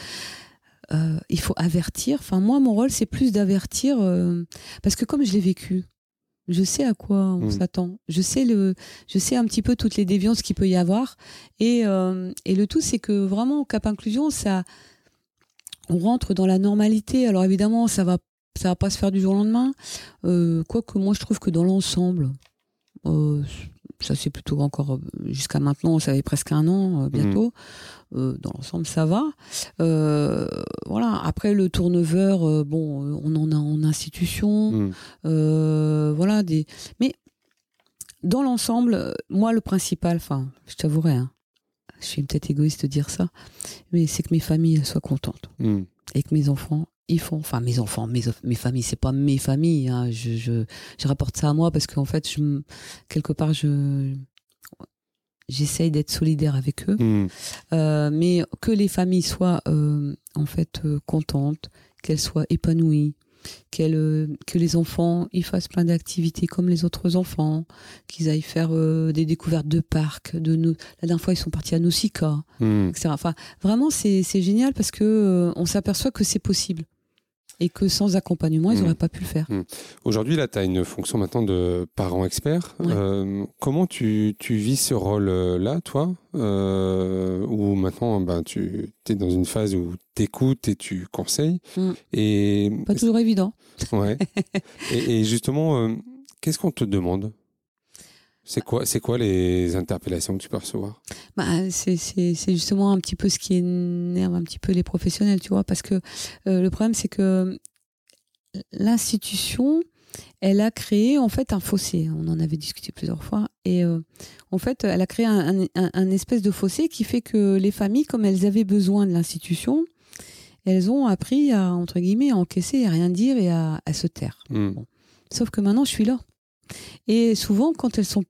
euh, il faut avertir. Enfin, moi, mon rôle, c'est plus d'avertir, parce que comme je l'ai vécu, je sais à quoi on Mm. s'attend. Je sais le, je sais un petit peu toutes les déviances qu'il peut y avoir. Et, et le tout, c'est que vraiment, au Cap Inclusion, ça, on rentre dans la normalité. Alors évidemment, ça va, ça va pas se faire du jour au lendemain. Euh, Quoique moi, je trouve que dans l'ensemble, euh, ça c'est plutôt encore euh, jusqu'à maintenant, ça fait presque un an euh, bientôt. Euh, dans l'ensemble, ça va. Voilà. Après le tourneveur, euh, bon, on en a en institution. Euh, voilà des. Mais dans l'ensemble, moi le principal, enfin, je t'avouerai, hein, je suis peut-être égoïste de dire ça, mais c'est que mes familles soient contentes Mm. et que mes enfants ils font, enfin mes enfants, mes, mes familles, c'est pas mes familles, hein, je, je, je, rapporte ça à moi parce qu'en fait, je, quelque part, je j'essaye d'être solidaire avec eux, Hmm. Euh, mais que les familles soient euh, en fait euh, contentes, qu'elles soient épanouies, euh, que les enfants ils fassent plein d'activités comme les autres enfants, qu'ils aillent faire euh, des découvertes de parcs, de la dernière fois ils sont partis à Nausicaa, Hmm. etc. Enfin, vraiment, c'est c'est génial parce que euh, on s'aperçoit que c'est possible et que sans accompagnement, ils n'auraient pas pu le faire. Aujourd'hui, là, tu as une fonction maintenant de parent expert. Ouais. Euh, comment tu, tu vis ce rôle-là, toi? Euh, Où maintenant, ben, tu es dans une phase où tu écoutes et tu conseilles. Mm. Et, Pas toujours évident. ouais. et, et justement, euh, qu'est-ce qu'on te demande? C'est quoi, c'est quoi les interpellations que tu peux recevoir? Bah, c'est c'est- c'est justement un petit peu ce qui énerve un petit peu les professionnels, tu vois, parce que euh, le problème, c'est que l'institution, elle a créé en fait un fossé. On en avait discuté plusieurs fois. Et euh, en fait, elle a créé un, un- un espèce de fossé qui fait que les familles, comme elles avaient besoin de l'institution, elles ont appris à, entre guillemets, à encaisser, à rien dire et à, à se taire. Hmm. Sauf que maintenant, je suis là. Et souvent, quand elles sont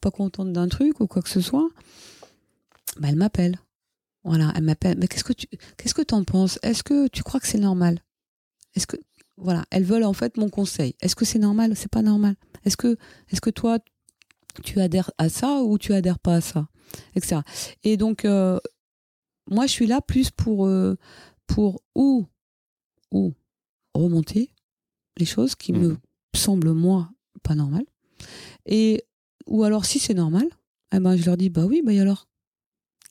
pas contentes d'un truc ou quoi que ce soit, bah, elles m'appellent. Voilà, elles m'appellent. Mais qu'est-ce que tu, qu'est-ce que t'en penses? Est-ce que tu crois que c'est normal? Est-ce que, voilà, elles veulent en fait mon conseil. Est-ce que c'est normal C'est pas normal? Est-ce que, est-ce que toi, tu adhères à ça ou tu adhères pas à ça, etc. Et donc, euh, moi, je suis là plus pour, euh, pour ou, ou remonter les choses qui me Mhm. semblent moi pas normales. Et ou alors si c'est normal, eh ben je leur dis bah oui, bah et alors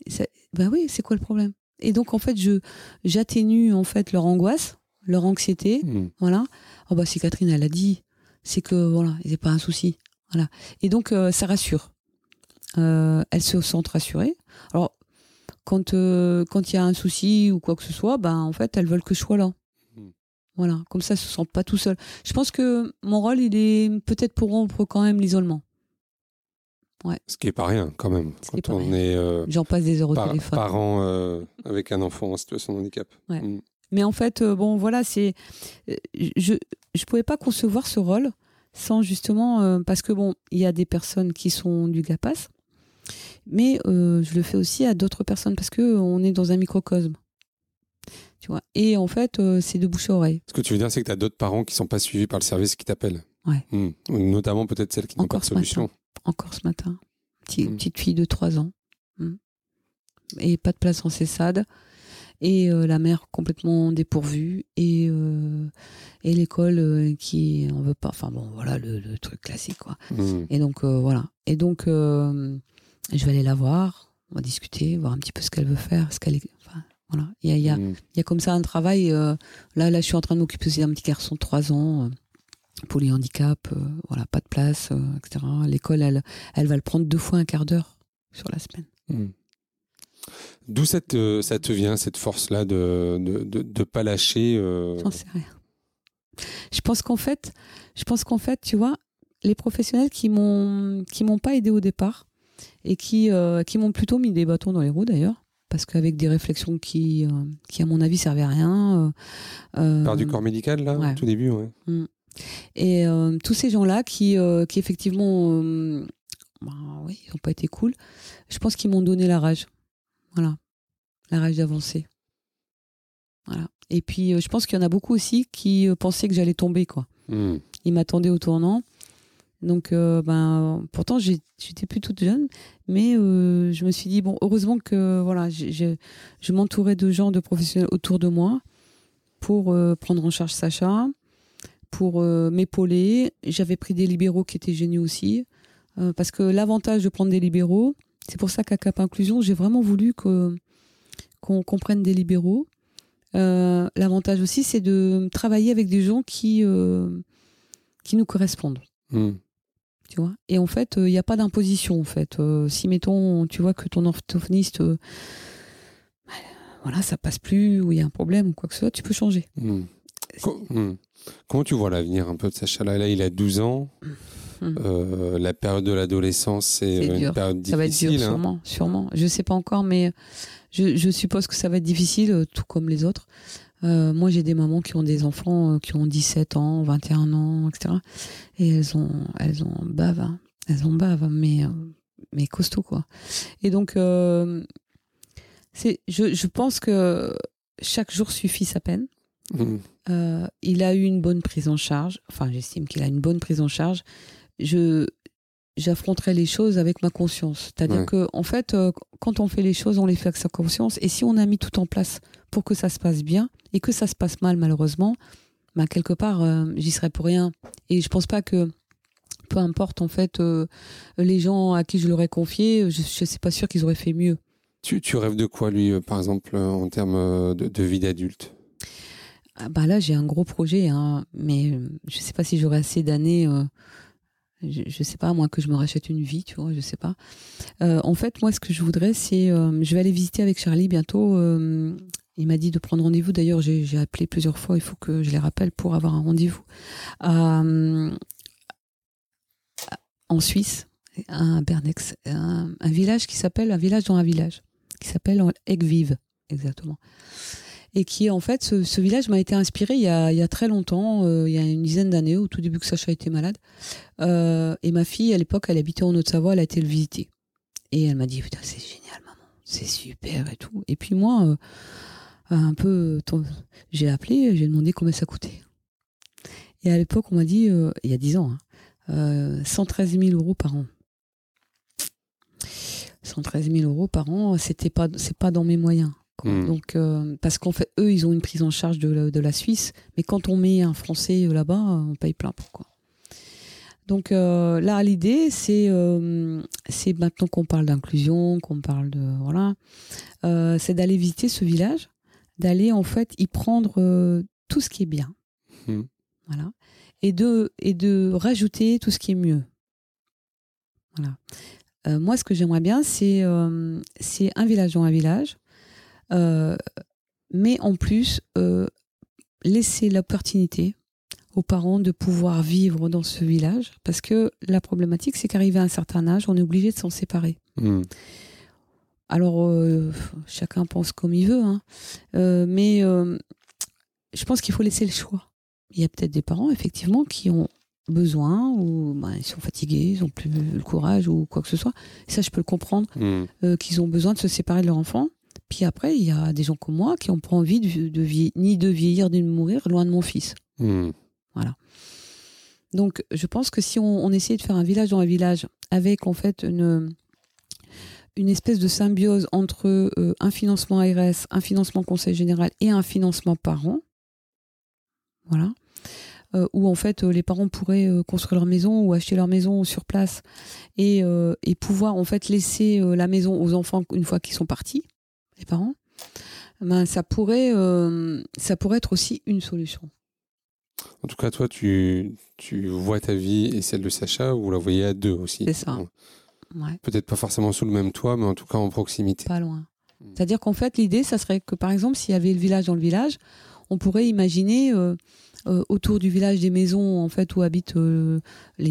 ça- Bah oui, c'est quoi le problème? Et donc en fait je j'atténue en fait leur angoisse, leur anxiété, Hmm. voilà. Oh bah si Catherine elle a dit, c'est que voilà, c'est pas un souci, voilà. Et donc euh, ça rassure. Euh, elles se sentent rassurées. Alors quand euh, quand il y a un souci ou quoi que ce soit, ben en fait elles veulent que je sois là. Voilà, comme ça, elles se sentent pas tout seul. Je pense que mon rôle, il est peut-être pour rompre quand même l'isolement. Ce qui est pas rien, quand même, Ce quand on est euh, J'en passe des heures au par- téléphone. parent euh, avec un enfant en situation de handicap. Ouais. Hmm. Mais en fait, euh, bon, voilà, c'est. Je je pouvais pas concevoir ce rôle sans justement. parce que, bon, il y a des personnes qui sont du GAPAS, mais je le fais aussi à d'autres personnes parce que on est dans un microcosme. Tu vois. Et en fait, euh, c'est de bouche à oreille. Ce que tu veux dire, c'est que tu as d'autres parents qui sont pas suivis par le service qui t'appellent. Ouais. Hmm. Notamment peut-être celles qui n'ont pas de matin. solution. Encore ce matin. Petit- Mm. Petite fille de 3 ans. Mm. Et pas de place en CESAD. Et euh, la mère complètement dépourvue. Et, euh, et l'école qui en veut pas. Enfin bon, voilà le, le truc classique, quoi. Hmm. Et donc, voilà. Et donc, je vais aller la voir. On va discuter, voir un petit peu ce qu'elle veut faire. Ce qu'elle est... enfin, voilà. Il y a, y, a, il y a comme ça un travail. euh, là, là, je suis en train de m'occuper aussi d'un petit garçon de 3 ans. euh, pour les handicaps, euh, voilà, pas de place, euh, etc. L'école, elle, elle va le prendre deux fois un quart d'heure sur la semaine. Hmm. D'où cette, euh, ça te vient, cette force-là de ne de, de, de pas lâcher J'en sais rien. Je pense qu'en fait, je pense qu'en fait, tu vois, les professionnels qui m'ont qui m'ont pas aidé au départ et qui qui m'ont plutôt mis des bâtons dans les roues d'ailleurs, parce qu'avec des réflexions qui euh, qui à mon avis servaient à rien. euh, euh, Par du corps médical, là, ouais. au tout début, ouais. Et euh, tous ces gens-là qui, euh, qui effectivement, euh, bah, oui, ils n'ont pas été cool, je pense qu'ils m'ont donné la rage. Voilà. La rage d'avancer. Voilà. Et puis, je pense qu'il y en a beaucoup aussi qui pensaient que j'allais tomber, quoi. Hmm. Ils m'attendaient au tournant. Donc, euh, ben, pourtant, j'étais plus toute jeune, mais euh, je me suis dit, bon, heureusement que voilà, je m'entourais de gens, de professionnels autour de moi pour euh, prendre en charge Sacha, pour euh, m'épauler. J'avais pris des libéraux qui étaient géniaux aussi, parce que l'avantage de prendre des libéraux, c'est pour ça qu'à Cap Inclusion, j'ai vraiment voulu qu'on prenne des libéraux. L'avantage aussi, c'est de travailler avec des gens qui qui nous correspondent Hmm. Tu vois et en fait il n'y a pas d'imposition en fait Euh, si mettons tu vois que ton orthophoniste euh, voilà ça passe plus ou il y a un problème ou quoi que ce soit tu peux changer hmm. Comment tu vois l'avenir un peu de Sacha là, Là, il a 12 ans. Hmm. Euh, la période de l'adolescence, c'est C'est une dur. période ça va être dur difficile. hein. sûrement sûrement je sais pas encore mais je, je suppose que ça va être difficile euh, tout comme les autres moi, j'ai des mamans qui ont des enfants qui ont 17 ans, 21 ans, etc. Et elles ont, elles ont bave, hein. elles ont bave, mais, mais costaud, quoi. Et donc, c'est, je, je pense que chaque jour suffit sa peine. Mmh. Euh, il a eu une bonne prise en charge. Enfin, j'estime qu'il a une bonne prise en charge. Je j'affronterai les choses avec ma conscience. C'est-à-dire que, en fait, euh, quand on fait les choses, on les fait avec sa conscience. Et si on a mis tout en place pour que ça se passe bien et que ça se passe mal, malheureusement, bah, quelque part, euh, j'y serais pour rien. Et je pense pas que, peu importe, en fait, les gens à qui je l'aurais confié, je, ne suis pas sûr qu'ils auraient fait mieux. Tu, tu, rêves de quoi, lui, par exemple, en termes de, de vie d'adulte? Ah bah là, j'ai un gros projet, hein, mais euh, je sais pas si j'aurai assez d'années. Euh, je, je, sais pas, moi, que je me rachète une vie, tu vois, je sais pas. Euh, en fait, moi, ce que je voudrais, c'est. je vais aller visiter avec Charlie bientôt. Il m'a dit de prendre rendez-vous. D'ailleurs, j'ai appelé plusieurs fois. Il faut que je les rappelle pour avoir un rendez-vous. en Suisse, à Bernex, un, village qui s'appelle. Un village dans un village, qui s'appelle Egvive, exactement et qui en fait ce, village m'a été inspiré il y a, très longtemps, euh, il y a une dizaine d'années, au tout début que Sacha était malade. Euh, et ma fille à l'époque, elle habitait en Haute-Savoie, elle a été le visiter et elle m'a dit putain c'est génial maman, c'est super et tout. Et puis moi, euh, un peu, j'ai appelé, j'ai demandé combien ça coûtait. Et à l'époque on m'a dit, il y a dix ans, 113 hein, 000 euros par an. 113 000 euros par an, c'était pas, c'est pas dans mes moyens. Hmm. Donc, euh, parce qu'en fait, eux, ils ont une prise en charge de la, de la Suisse, mais quand on met un Français euh, là-bas, on paye plein pourquoi. Donc euh, là, l'idée, c'est c'est maintenant qu'on parle d'inclusion, qu'on parle de voilà, c'est d'aller visiter ce village, d'aller en fait y prendre tout ce qui est bien, hmm. voilà, et de et de rajouter tout ce qui est mieux. Voilà. moi, ce que j'aimerais bien, c'est c'est un village dans un village euh, mais en plus, euh, laisser l'opportunité aux parents de pouvoir vivre dans ce village, parce que la problématique, c'est qu'arrivé à un certain âge, on est obligé de s'en séparer. Hmm. Alors, euh, chacun pense comme il veut, hein. mais je pense qu'il faut laisser le choix. Il y a peut-être des parents, effectivement, qui ont besoin ou ben, ils sont fatigués, ils n'ont plus le courage ou quoi que ce soit. ça, je peux le comprendre, hmm. qu'ils ont besoin de se séparer de leur enfant. Puis après, il y a des gens comme moi qui n'ont pas envie de, de ni de vieillir ni de mourir loin de mon fils. Hmm. Voilà. Donc, je pense que si on, essayait de faire un village dans un village avec en fait une, une espèce de symbiose entre euh, un financement ARS, un financement Conseil général et un financement parent, voilà, euh, où en fait les parents pourraient euh, construire leur maison ou acheter leur maison sur place et, et pouvoir en fait laisser la maison aux enfants une fois qu'ils sont partis les parents, ben, ça, pourrait, euh, ça pourrait être aussi une solution. En tout cas, toi, tu, tu vois ta vie et celle de Sacha, ou vous la voyez à deux aussi. C'est ça. Peut-être pas forcément sous le même toit, mais en tout cas en proximité. Pas loin. Hmm. C'est-à-dire qu'en fait, l'idée, ça serait que, par exemple, s'il y avait le village dans le village, on pourrait imaginer euh, euh, autour du village des maisons en fait où habitent les,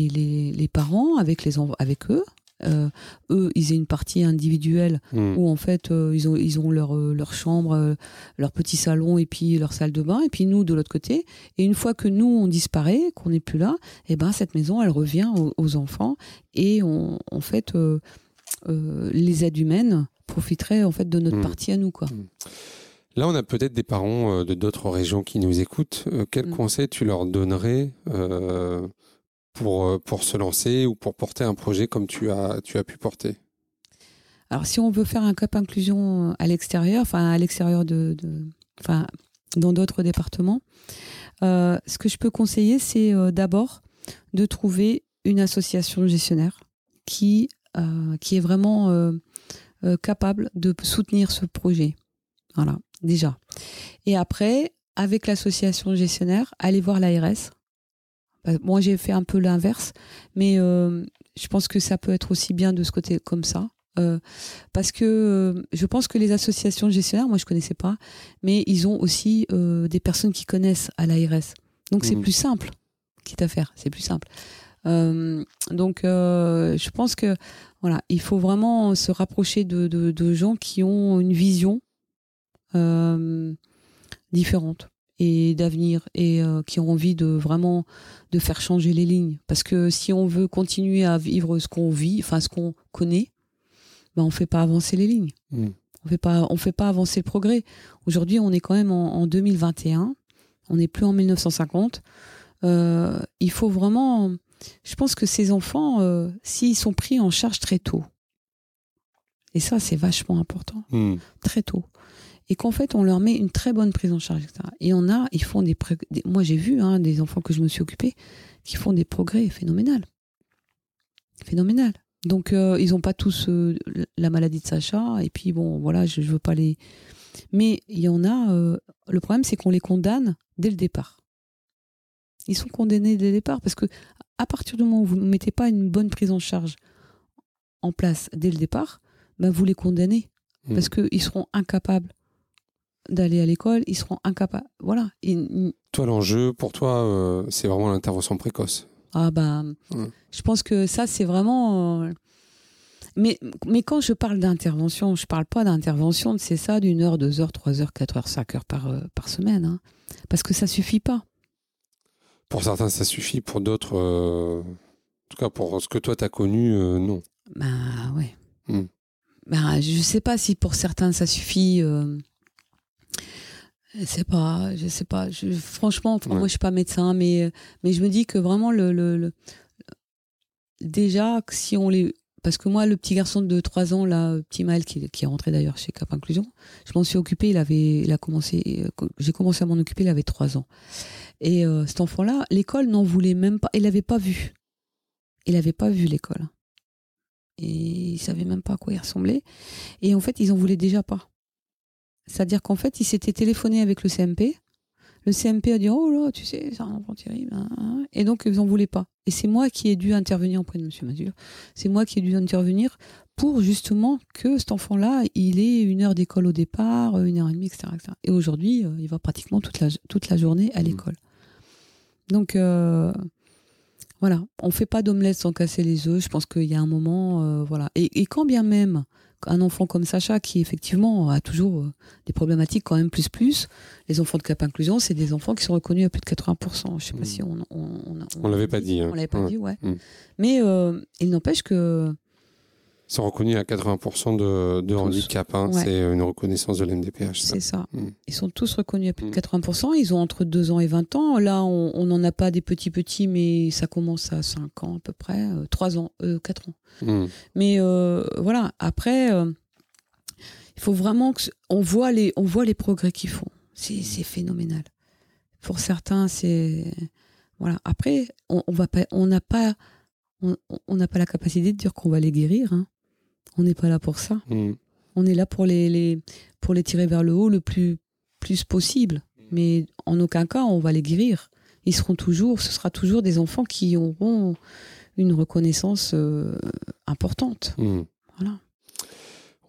les, les, parents avec les avec eux euh, eux, ils aient une partie individuelle hmm. où en fait euh, ils ont ils ont leur euh, leur chambre, leur petit salon et puis leur salle de bain et puis nous de l'autre côté. Et une fois que nous on disparaît, qu'on n'est plus là, et eh ben cette maison elle revient aux, enfants et on, en fait les aides humaines profiteraient en fait de notre hmm. partie à nous quoi. Hmm. Là, on a peut-être des parents de d'autres régions qui nous écoutent. quel conseil tu leur donnerais pour, euh, pour se lancer ou pour porter un projet comme tu as, tu as pu porter Alors, si on veut faire un CAP inclusion à l'extérieur, enfin à l'extérieur de, enfin dans d'autres départements, euh, ce que je peux conseiller, c'est euh, d'abord de trouver une association gestionnaire qui, qui est vraiment capable de soutenir ce projet. Voilà, déjà. Et après, avec l'association gestionnaire, aller voir l'ARS bah, moi, j'ai fait un peu l'inverse, mais euh, je pense que ça peut être aussi bien de ce côté comme ça. Euh, parce que euh, je pense que les associations gestionnaires, moi je connaissais pas, mais ils ont aussi des personnes qui connaissent à l'ARS. Donc c'est mmh. plus simple, quitte à faire, c'est plus simple. donc je pense que voilà, il faut vraiment se rapprocher de, de, de gens qui ont une vision différentes et d'avenir et qui ont envie de vraiment de faire changer les lignes. Parce que si on veut continuer à vivre ce qu'on vit, enfin ce qu'on connaît, ben on fait pas avancer les lignes. Hmm. On fait pas, on fait pas avancer le progrès. Aujourd'hui, on est quand même en, en 2021. On n'est plus en 1950. Euh, il faut vraiment. Je pense que ces enfants, euh, s'ils sont pris en charge très tôt, et ça, c'est vachement important, hmm. très tôt, et qu'en fait, on leur met une très bonne prise en charge, etc. Et on a, ils font des. Moi, j'ai vu hein, des enfants que je me suis occupée qui font des progrès phénoménals. Phénoménal. Donc, euh, ils n'ont pas tous la maladie de Sacha, et puis bon, voilà, je ne veux pas les. Mais il y en a. le problème, c'est qu'on les condamne dès le départ. Ils sont condamnés dès le départ parce que à partir du moment où vous ne mettez pas une bonne prise en charge en place dès le départ, ben vous les condamnez mmh. parce qu'ils seront incapables d'aller à l'école, ils seront incapables. Voilà. toi, l'enjeu pour toi, euh, c'est vraiment l'intervention précoce. Ah ben, je pense que ça, c'est vraiment. Euh, mais, mais quand je parle d'intervention, je parle pas d'intervention, c'est ça, d'une heure, deux heures, trois heures, quatre heures, cinq heures par, euh, par semaine. Hein. Parce que ça suffit pas. Pour certains, ça suffit. Pour d'autres, euh, en tout cas pour ce que toi t'as connu, non. Bah ouais. Hmm. Bah, je sais pas si pour certains ça suffit. Euh... Je sais pas, je sais pas. Je, franchement, moi je suis pas médecin, mais mais je me dis que vraiment le, le, déjà si on les parce que moi le petit garçon de 3 ans là, petit mal qui, qui est rentré d'ailleurs chez Cap Inclusion, je m'en suis occupé. Il avait, il a commencé, j'ai commencé à m'en occuper. Il avait 3 ans. Et euh, cet enfant-là, l'école n'en voulait même pas. Il l'avait pas vu. Il n'avait pas vu l'école. Et il savait même pas à quoi il ressemblait. Et en fait, ils en voulaient déjà pas. C'est-à-dire qu'en fait, il s'était téléphoné avec le CMP. Le CMP a dit Oh là, tu sais, c'est un enfant terrible. Hein, hein. Et donc, ils n'en voulaient pas. Et c'est moi qui ai dû intervenir auprès de M. Mazur. C'est moi qui ai dû intervenir pour justement que cet enfant-là, il ait une heure d'école au départ, une heure et demie, etc. Et aujourd'hui, euh, il va pratiquement toute la, toute la journée à mmh. l'école. Donc euh, voilà, on fait pas d'omelette sans casser les œufs. Je pense qu'il y a un moment, euh, voilà. Et, quand bien même un enfant comme Sacha, qui effectivement a toujours euh, des problématiques quand même plus plus, les enfants de Cap Inclusion, c'est des enfants qui sont reconnus à plus de 80%. Je sais pas mmh. si on on, on, l'avait pas dit. Hein. On l'avait pas dit, ouais. Mmh. Mais il n'empêche que sont reconnus à 80% de, de handicap. Hein. C'est une reconnaissance de l'MDPH. C'est ça. Mm. Ils sont tous reconnus à plus de 80%. Mm. Ils ont entre 2 ans et 20 ans. Là, on n'en a pas des petits petits, mais ça commence à 5 ans à peu près. 3 euh, ans, 4 euh, ans. Mm. Mais euh, voilà, après, il faut vraiment qu'on voit les, on voit les progrès qu'ils font. C'est phénoménal. Pour certains, c'est... Voilà. Après, on n'a pas... On n'a pas on n'a pas la capacité de dire qu'on va les guérir. Hein. On n'est pas là pour ça. Mm. On est là pour les, les, pour les tirer vers le haut le plus, plus possible. Mais en aucun cas, on va les guérir. Ils seront toujours, ce sera toujours des enfants qui auront une reconnaissance euh, importante. Mm. Voilà.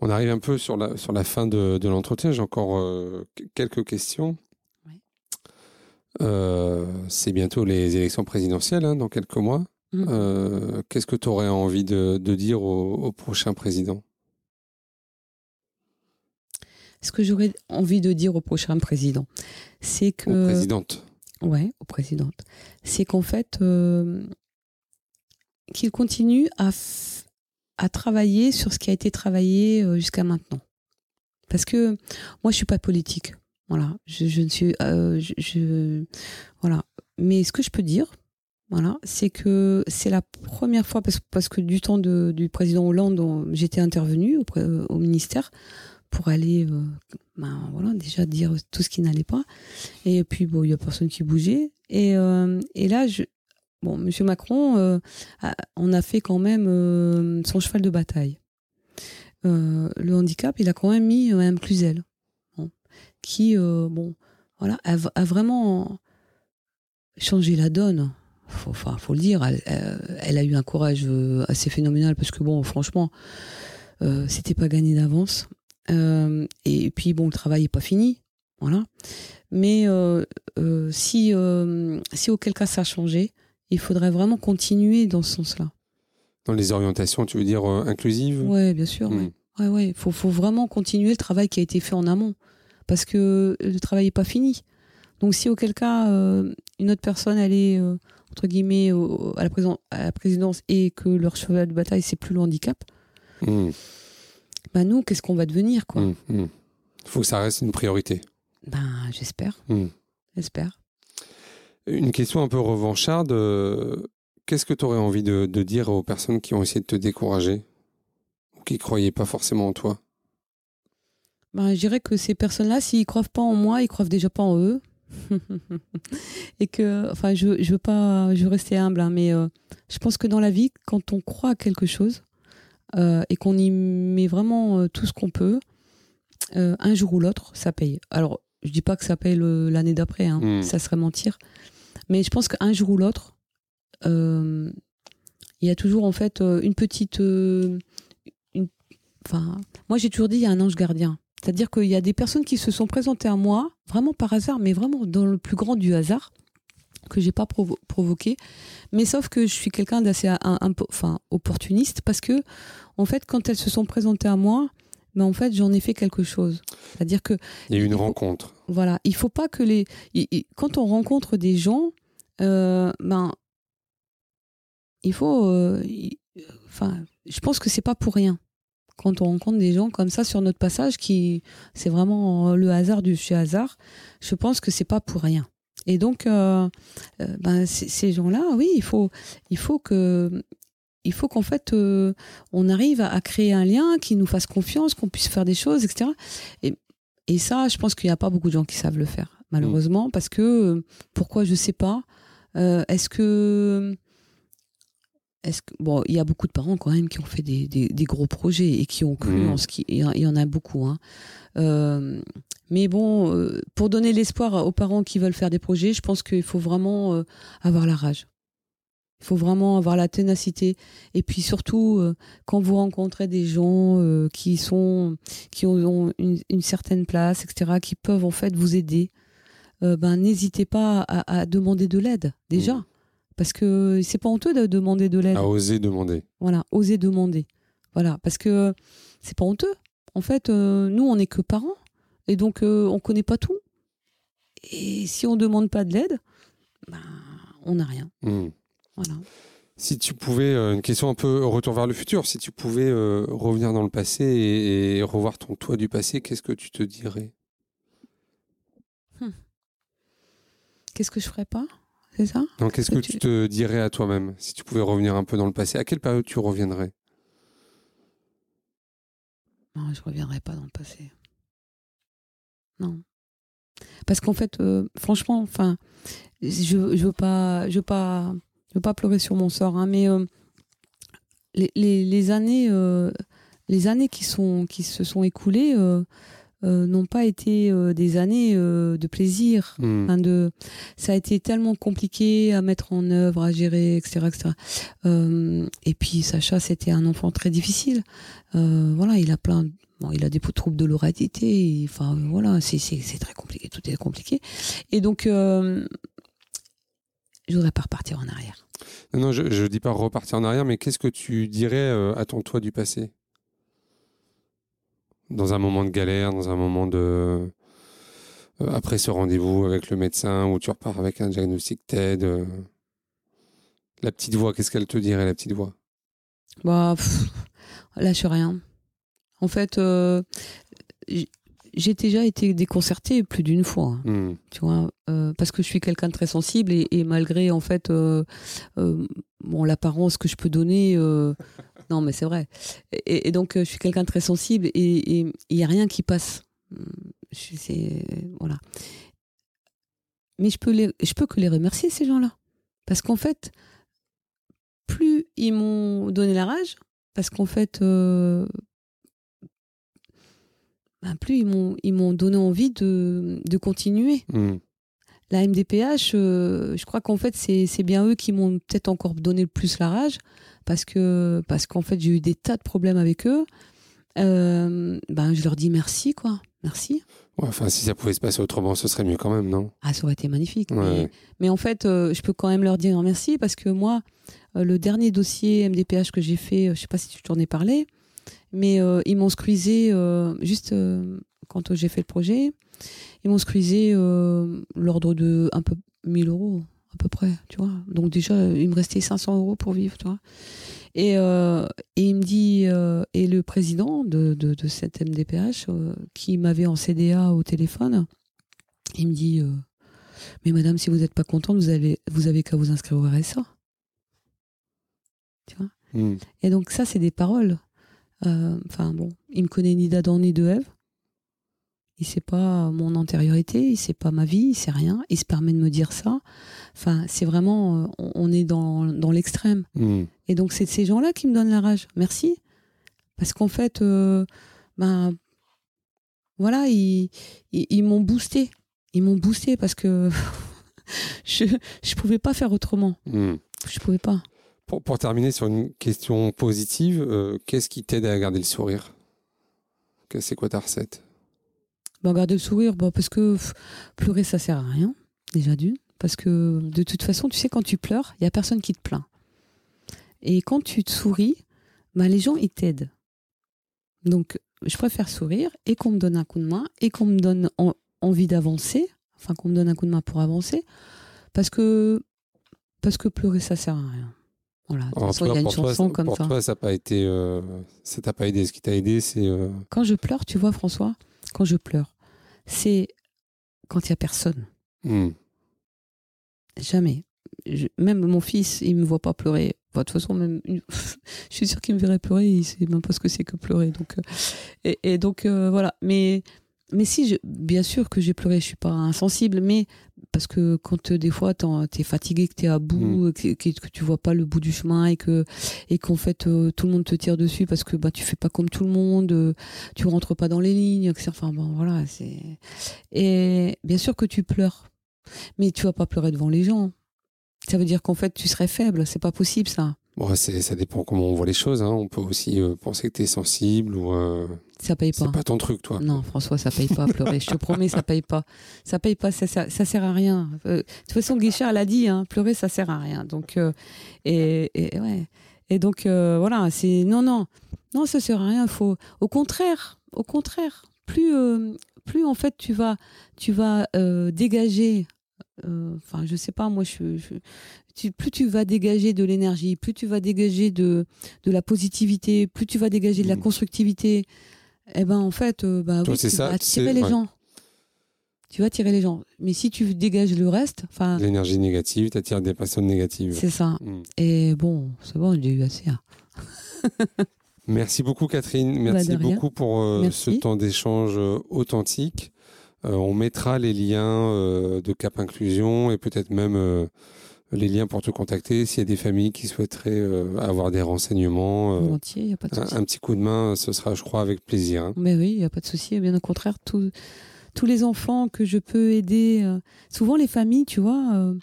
On arrive un peu sur la, sur la fin de, de l'entretien. J'ai encore euh, quelques questions. Euh, c'est bientôt les élections présidentielles, hein, dans quelques mois. Mm. Euh, qu'est-ce que tu aurais envie de, dire au, prochain président? Ce que j'aurais envie de dire au prochain président, c'est que. Aux présidente. Ouais, aux présidentes. C'est qu'en fait, euh, qu'il continue à, à travailler sur ce qui a été travaillé euh, jusqu'à maintenant. Parce que moi, je suis pas politique. Voilà, je, ne suis, je, voilà. Mais ce que je peux dire, c'est que c'est la première fois, parce, que du temps du président Hollande, j'étais intervenue euh, au, ministère pour aller euh, ben, déjà dire tout ce qui n'allait pas. Et puis, bon, il n'y a personne qui bougeait. Et, euh, là, M. Macron, on a fait quand même son cheval de bataille. le handicap, il a quand même mis Mme Cluzel, qui, bon, voilà, a vraiment changé la donne faut, enfin, faut le dire, elle, a eu un courage euh, assez phénoménal parce que bon, franchement, euh, c'était pas gagné d'avance. Euh, et puis bon, le travail est pas fini, voilà. Mais si, si auquel cas ça a changé, il faudrait vraiment continuer dans ce sens-là. Dans les orientations, tu veux dire inclusives? Oui, bien sûr. Hmm. Ouais. Ouais, Faut, faut vraiment continuer le travail qui a été fait en amont. parce que le travail n'est pas fini. Donc si auquel cas une autre personne elle est entre guillemets à, la présidence et que leur cheval de bataille c'est plus le handicap, mmh. bah nous qu'est-ce qu'on va devenir quoi Il mmh, mmh. faut que ça reste une priorité. Ben j'espère, j'espère. Une question un peu revancharde. Qu'est-ce que tu aurais envie de, dire aux personnes qui ont essayé de te décourager ou qui ne croyaient pas forcément en toi? Ben, Je dirais que ces personnes-là, s'ils ne croient pas en moi, ils ne croient déjà pas en eux. et que, enfin, je, je veux pas, je veux rester humble, hein, mais euh, je pense que dans la vie, quand on croit à quelque chose euh, et qu'on y met vraiment euh, tout ce qu'on peut, un jour ou l'autre, ça paye. Alors, je dis pas que ça paye l'année d'après, hein, hmm. ça serait mentir, mais je pense qu'un jour ou l'autre, il y a toujours en fait une petite. Enfin, moi j'ai toujours dit il y a un ange gardien. C'est-à-dire qu'il y a des personnes qui se sont présentées à moi, vraiment par hasard, mais vraiment dans le plus grand du hasard, que j'ai pas provoqué. Mais sauf que je suis quelqu'un d'assez enfin, opportuniste, parce que, en fait, quand elles se sont présentées à moi, ben en fait, j'en ai fait quelque chose. C'est-à-dire que. Il y a eu une rencontre. Voilà. Il faut pas que les. Quand on rencontre des gens, ben, il faut. Euh, enfin, je pense que c'est pas pour rien quand on rencontre des gens comme ça sur notre passage qui c'est vraiment euh, le hasard du chez hasard. Je pense que c'est pas pour rien. Et donc, euh, ben, ces gens-là, oui, il faut, il faut que il faut qu'en fait on arrive à, créer un lien qui nous fasse confiance, qu'on puisse faire des choses, etc. Et, et ça, je pense qu'il n'y a pas beaucoup de gens qui savent le faire, malheureusement, parce que pourquoi je sais pas. Est-ce que est-ce que bon, il y a beaucoup de parents quand même qui ont fait des, des, gros projets et qui ont cru mmh. en ce qui, il y en a beaucoup. Hein. Euh, mais bon, euh, pour donner l'espoir aux parents qui veulent faire des projets, je pense qu'il faut vraiment euh, avoir la rage. Il faut vraiment avoir la ténacité. Et puis surtout, quand vous rencontrez des gens qui sont, qui ont une, certaine place, etc., qui peuvent en fait vous aider, ben n'hésitez pas à, à, demander de l'aide déjà. Mmh. Parce que c'est pas honteux de demander de l'aide. À oser demander. Voilà, oser demander. Voilà, parce que c'est pas honteux. En fait, euh, nous, on n'est que parents. Et donc, euh, on connaît pas tout. Et si on demande pas de l'aide, ben, on n'a rien. Hmm. Voilà. Si tu pouvais, euh, une question un peu retour vers le futur, si tu pouvais revenir dans le passé et, revoir ton toi du passé, qu'est-ce que tu te dirais? Hmm. Qu'est-ce que je ferais pas? C'est ça? Donc, qu'est-ce que, tu... te dirais à toi-même si tu pouvais revenir un peu dans le passé À quelle période tu reviendrais? Non, je reviendrai pas dans le passé. Non. Parce qu'en fait, euh, franchement, enfin, je, je veux pas, je veux pas, je veux pas pleurer sur mon sort, hein, mais euh, les, les, les, années, euh, les années qui sont, qui se sont écoulées n'ont pas été euh, des années euh, de plaisir. Hmm. de, ça a été tellement compliqué à mettre en œuvre, à gérer, etc. etc. et puis Sacha, c'était un enfant très difficile. voilà, il a plein, bon, il a des troubles de l'oralité. Enfin voilà, c'est très compliqué, tout est compliqué. Et donc, je voudrais pas repartir en arrière. Non, je ne dis pas repartir en arrière, mais qu'est-ce que tu dirais à ton toi du passé? Dans un moment de galère, dans un moment de euh, après ce rendez-vous avec le médecin où tu repars avec un diagnostic TED, euh, la petite voix, qu'est-ce qu'elle te dirait, la petite voix? Bah, lâche rien. En fait, euh, j'ai déjà été déconcertée plus d'une fois, hein. hmm. tu vois, parce que je suis quelqu'un de très sensible et, malgré en fait, bon, l'apparence que je peux donner non, mais c'est vrai. Et, donc, euh, je suis quelqu'un de très sensible et il n'y a rien qui passe. voilà. Mais je peux, les, je peux que les remercier, ces gens-là. Parce qu'en fait, plus ils m'ont donné la rage, parce qu'en fait, euh, ben, plus ils m'ont, ils m'ont donné envie de, de continuer. Mmh. La MDPH, euh, je crois qu'en fait, c'est, c'est bien eux qui m'ont peut-être encore donné le plus la rage, parce que parce qu'en fait j'ai eu des tas de problèmes avec eux. Euh, ben je leur dis merci quoi, merci. enfin si ça pouvait se passer autrement, ce serait mieux quand même, non? Ah ça aurait été magnifique. Mais, en fait, euh, je peux quand même leur dire merci parce que moi, euh, le dernier dossier MDPH que j'ai fait, je sais pas si tu t'en ai parlé, Mais ils m'ont squeezé juste quand j'ai fait le projet. Ils m'ont squeezé l'ordre de un peu 1000 euros à peu près, tu vois. Donc déjà, il me restait 500 euros pour vivre, tu vois. Et, et il me dit, et le président de, de, de cette MDPH, qui m'avait en CDA au téléphone, il me dit, mais madame, si vous n'êtes pas contente, vous avez, vous avez qu'à vous inscrire au RSA. Tu vois Hmm. Et donc ça, c'est des paroles. Euh, Enfin bon, il me connaît ni d'Adam ni de Ève. Il sait pas mon antériorité, il sait pas ma vie, il sait rien. Il se permet de me dire ça. Enfin, c'est vraiment, euh, on est dans, dans l'extrême. Hmm. Et donc c'est ces gens-là qui me donnent la rage. Merci. Parce qu'en fait, euh, ben voilà, ils, ils, ils m'ont boosté. Ils m'ont boosté parce que je je pouvais pas faire autrement. Hmm. Je pouvais pas. Pour, pour terminer sur une question positive, euh, qu'est-ce qui t'aide à garder le sourire? C'est quoi ta recette? Bah, garder le sourire, bah, parce que pff, pleurer, ça sert à rien, déjà d'une. Parce que de toute façon, tu sais, quand tu pleures, il n'y a personne qui te plaint. Et quand tu te souris, bah, les gens, ils t'aident. Donc, je préfère sourire et qu'on me donne un coup de main et qu'on me donne en- envie d'avancer, enfin, qu'on me donne un coup de main pour avancer, parce que, parce que pleurer, ça sert à rien. Voilà, façon, il y a une toi, chanson ça- comme pour ça. toi, ça n'a pas été, euh, ça t'a pas aidé. Ce qui t'a aidé, c'est euh, Quand je pleure, tu vois, François, quand je pleure, c'est quand il n'y a personne. hmm. Jamais. Je- même mon fils, il me voit pas pleurer. Enfin, de toute façon, même, je suis sûre qu'il me verrait pleurer. Il sait même pas ce que c'est que pleurer. Donc, euh, et, et donc euh, voilà. Mais, mais si, je, bien sûr que j'ai pleuré. Je suis pas insensible, mais parce que quand euh, des fois tu es fatigué, que tu es à bout, que, que, que tu vois pas le bout du chemin et que et qu'en fait euh, tout le monde te tire dessus parce que bah tu fais pas comme tout le monde, euh, tu rentres pas dans les lignes, etc. Enfin bon, voilà. C'est et bien sûr que tu pleures, mais tu vas pas pleurer devant les gens. Ça veut dire qu'en fait, tu serais faible. C'est pas possible, ça. Bon, ça dépend comment on voit les choses. hein. On peut aussi euh, penser que tu es sensible ou euh, Ça paye pas. c'est pas ton truc, toi. Non, François, ça paye pas à pleurer. Je te promets, ça paye pas. Ça paye pas, ça, ça, ça sert à rien. Euh, de toute façon, Guichard l'a dit, hein, pleurer, ça sert à rien. Donc, euh, et, et ouais. Et donc, euh, voilà, c'est non, non, non, ça sert à rien. Faut, au contraire, au contraire, plus, euh, plus en fait, tu vas, tu vas euh, dégager. euh, Enfin, je sais pas, moi, je, je- tu- plus tu vas dégager de l'énergie, plus tu vas dégager de, de la positivité, plus tu vas dégager de la Mhm. constructivité, eh ben en fait, euh, bah, Toi, oui, c'est tu ça, vas attirer les ouais. gens. Tu vas attirer les gens. Mais si tu dégages le reste, enfin, L'énergie négative, t'attires des personnes négatives. c'est ça. Hmm. Et bon, c'est bon, j'ai eu assez. hein. Merci beaucoup Catherine, Bah, merci beaucoup pour euh, ce temps d'échange euh, authentique. Euh, on mettra les liens de Cap Inclusion et peut-être même les liens pour te contacter s'il y a des familles qui souhaiteraient euh, avoir des renseignements. euh, Volontiers, il n'y a pas de un, petit coup de main, ce sera, je crois, avec plaisir. hein. Mais oui, il n'y a pas de souci. Bien au contraire, tout- tous les enfants que je peux aider. euh, souvent, les familles, tu vois,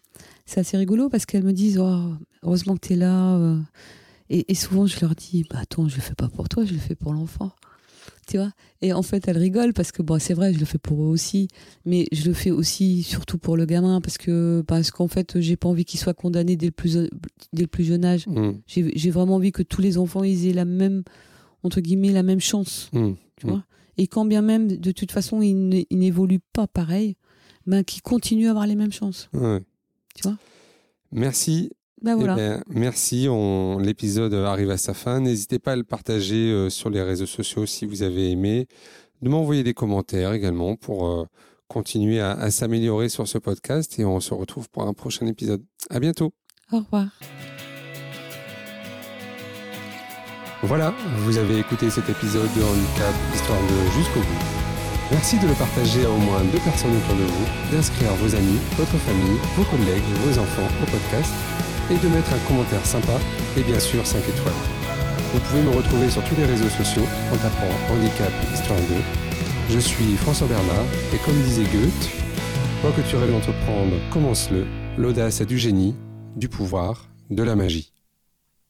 c'est assez rigolo parce qu'elles me disent Oh, heureusement que tu es là. et, et souvent, je leur dis bah, Attends, je le fais pas pour toi, je le fais pour l'enfant. Tu vois Et en fait, elles rigolent parce que bon, c'est vrai, je le fais pour eux aussi. Mais je le fais aussi surtout pour le gamin parce que parce qu'en fait, j'ai pas envie qu'il soit condamné dès le plus, dès le plus jeune âge. Hmm, J'ai vraiment envie que tous les enfants ils aient la même, entre guillemets, la même chance tu Mm. vois. Et quand bien même, de toute façon, ils n'évoluent pas pareil, ben, qu'ils continuent à avoir les mêmes chances. Ouais. Tu vois Merci Ben Eh ben, merci. On- L'épisode arrive à sa fin. N'hésitez pas à le partager euh, sur les réseaux sociaux si vous avez aimé. De m'envoyer des commentaires également pour euh, continuer à, à s'améliorer sur ce podcast. Et on se retrouve pour un prochain épisode. À bientôt. Au revoir. Voilà, vous avez écouté cet épisode de Handicap Histoire de jusqu'au bout. Merci de le partager à au moins deux personnes autour de vous, d'inscrire vos amis, votre famille, vos collègues, vos enfants au podcast et de mettre un commentaire sympa et bien sûr 5 étoiles. Vous pouvez me retrouver sur tous les réseaux sociaux en tapant Handicap Histoire 2. Je suis François Bernard et comme disait Goethe, quoi que tu rêves d'entreprendre, commence-le. L'audace a du génie, du pouvoir, de la magie.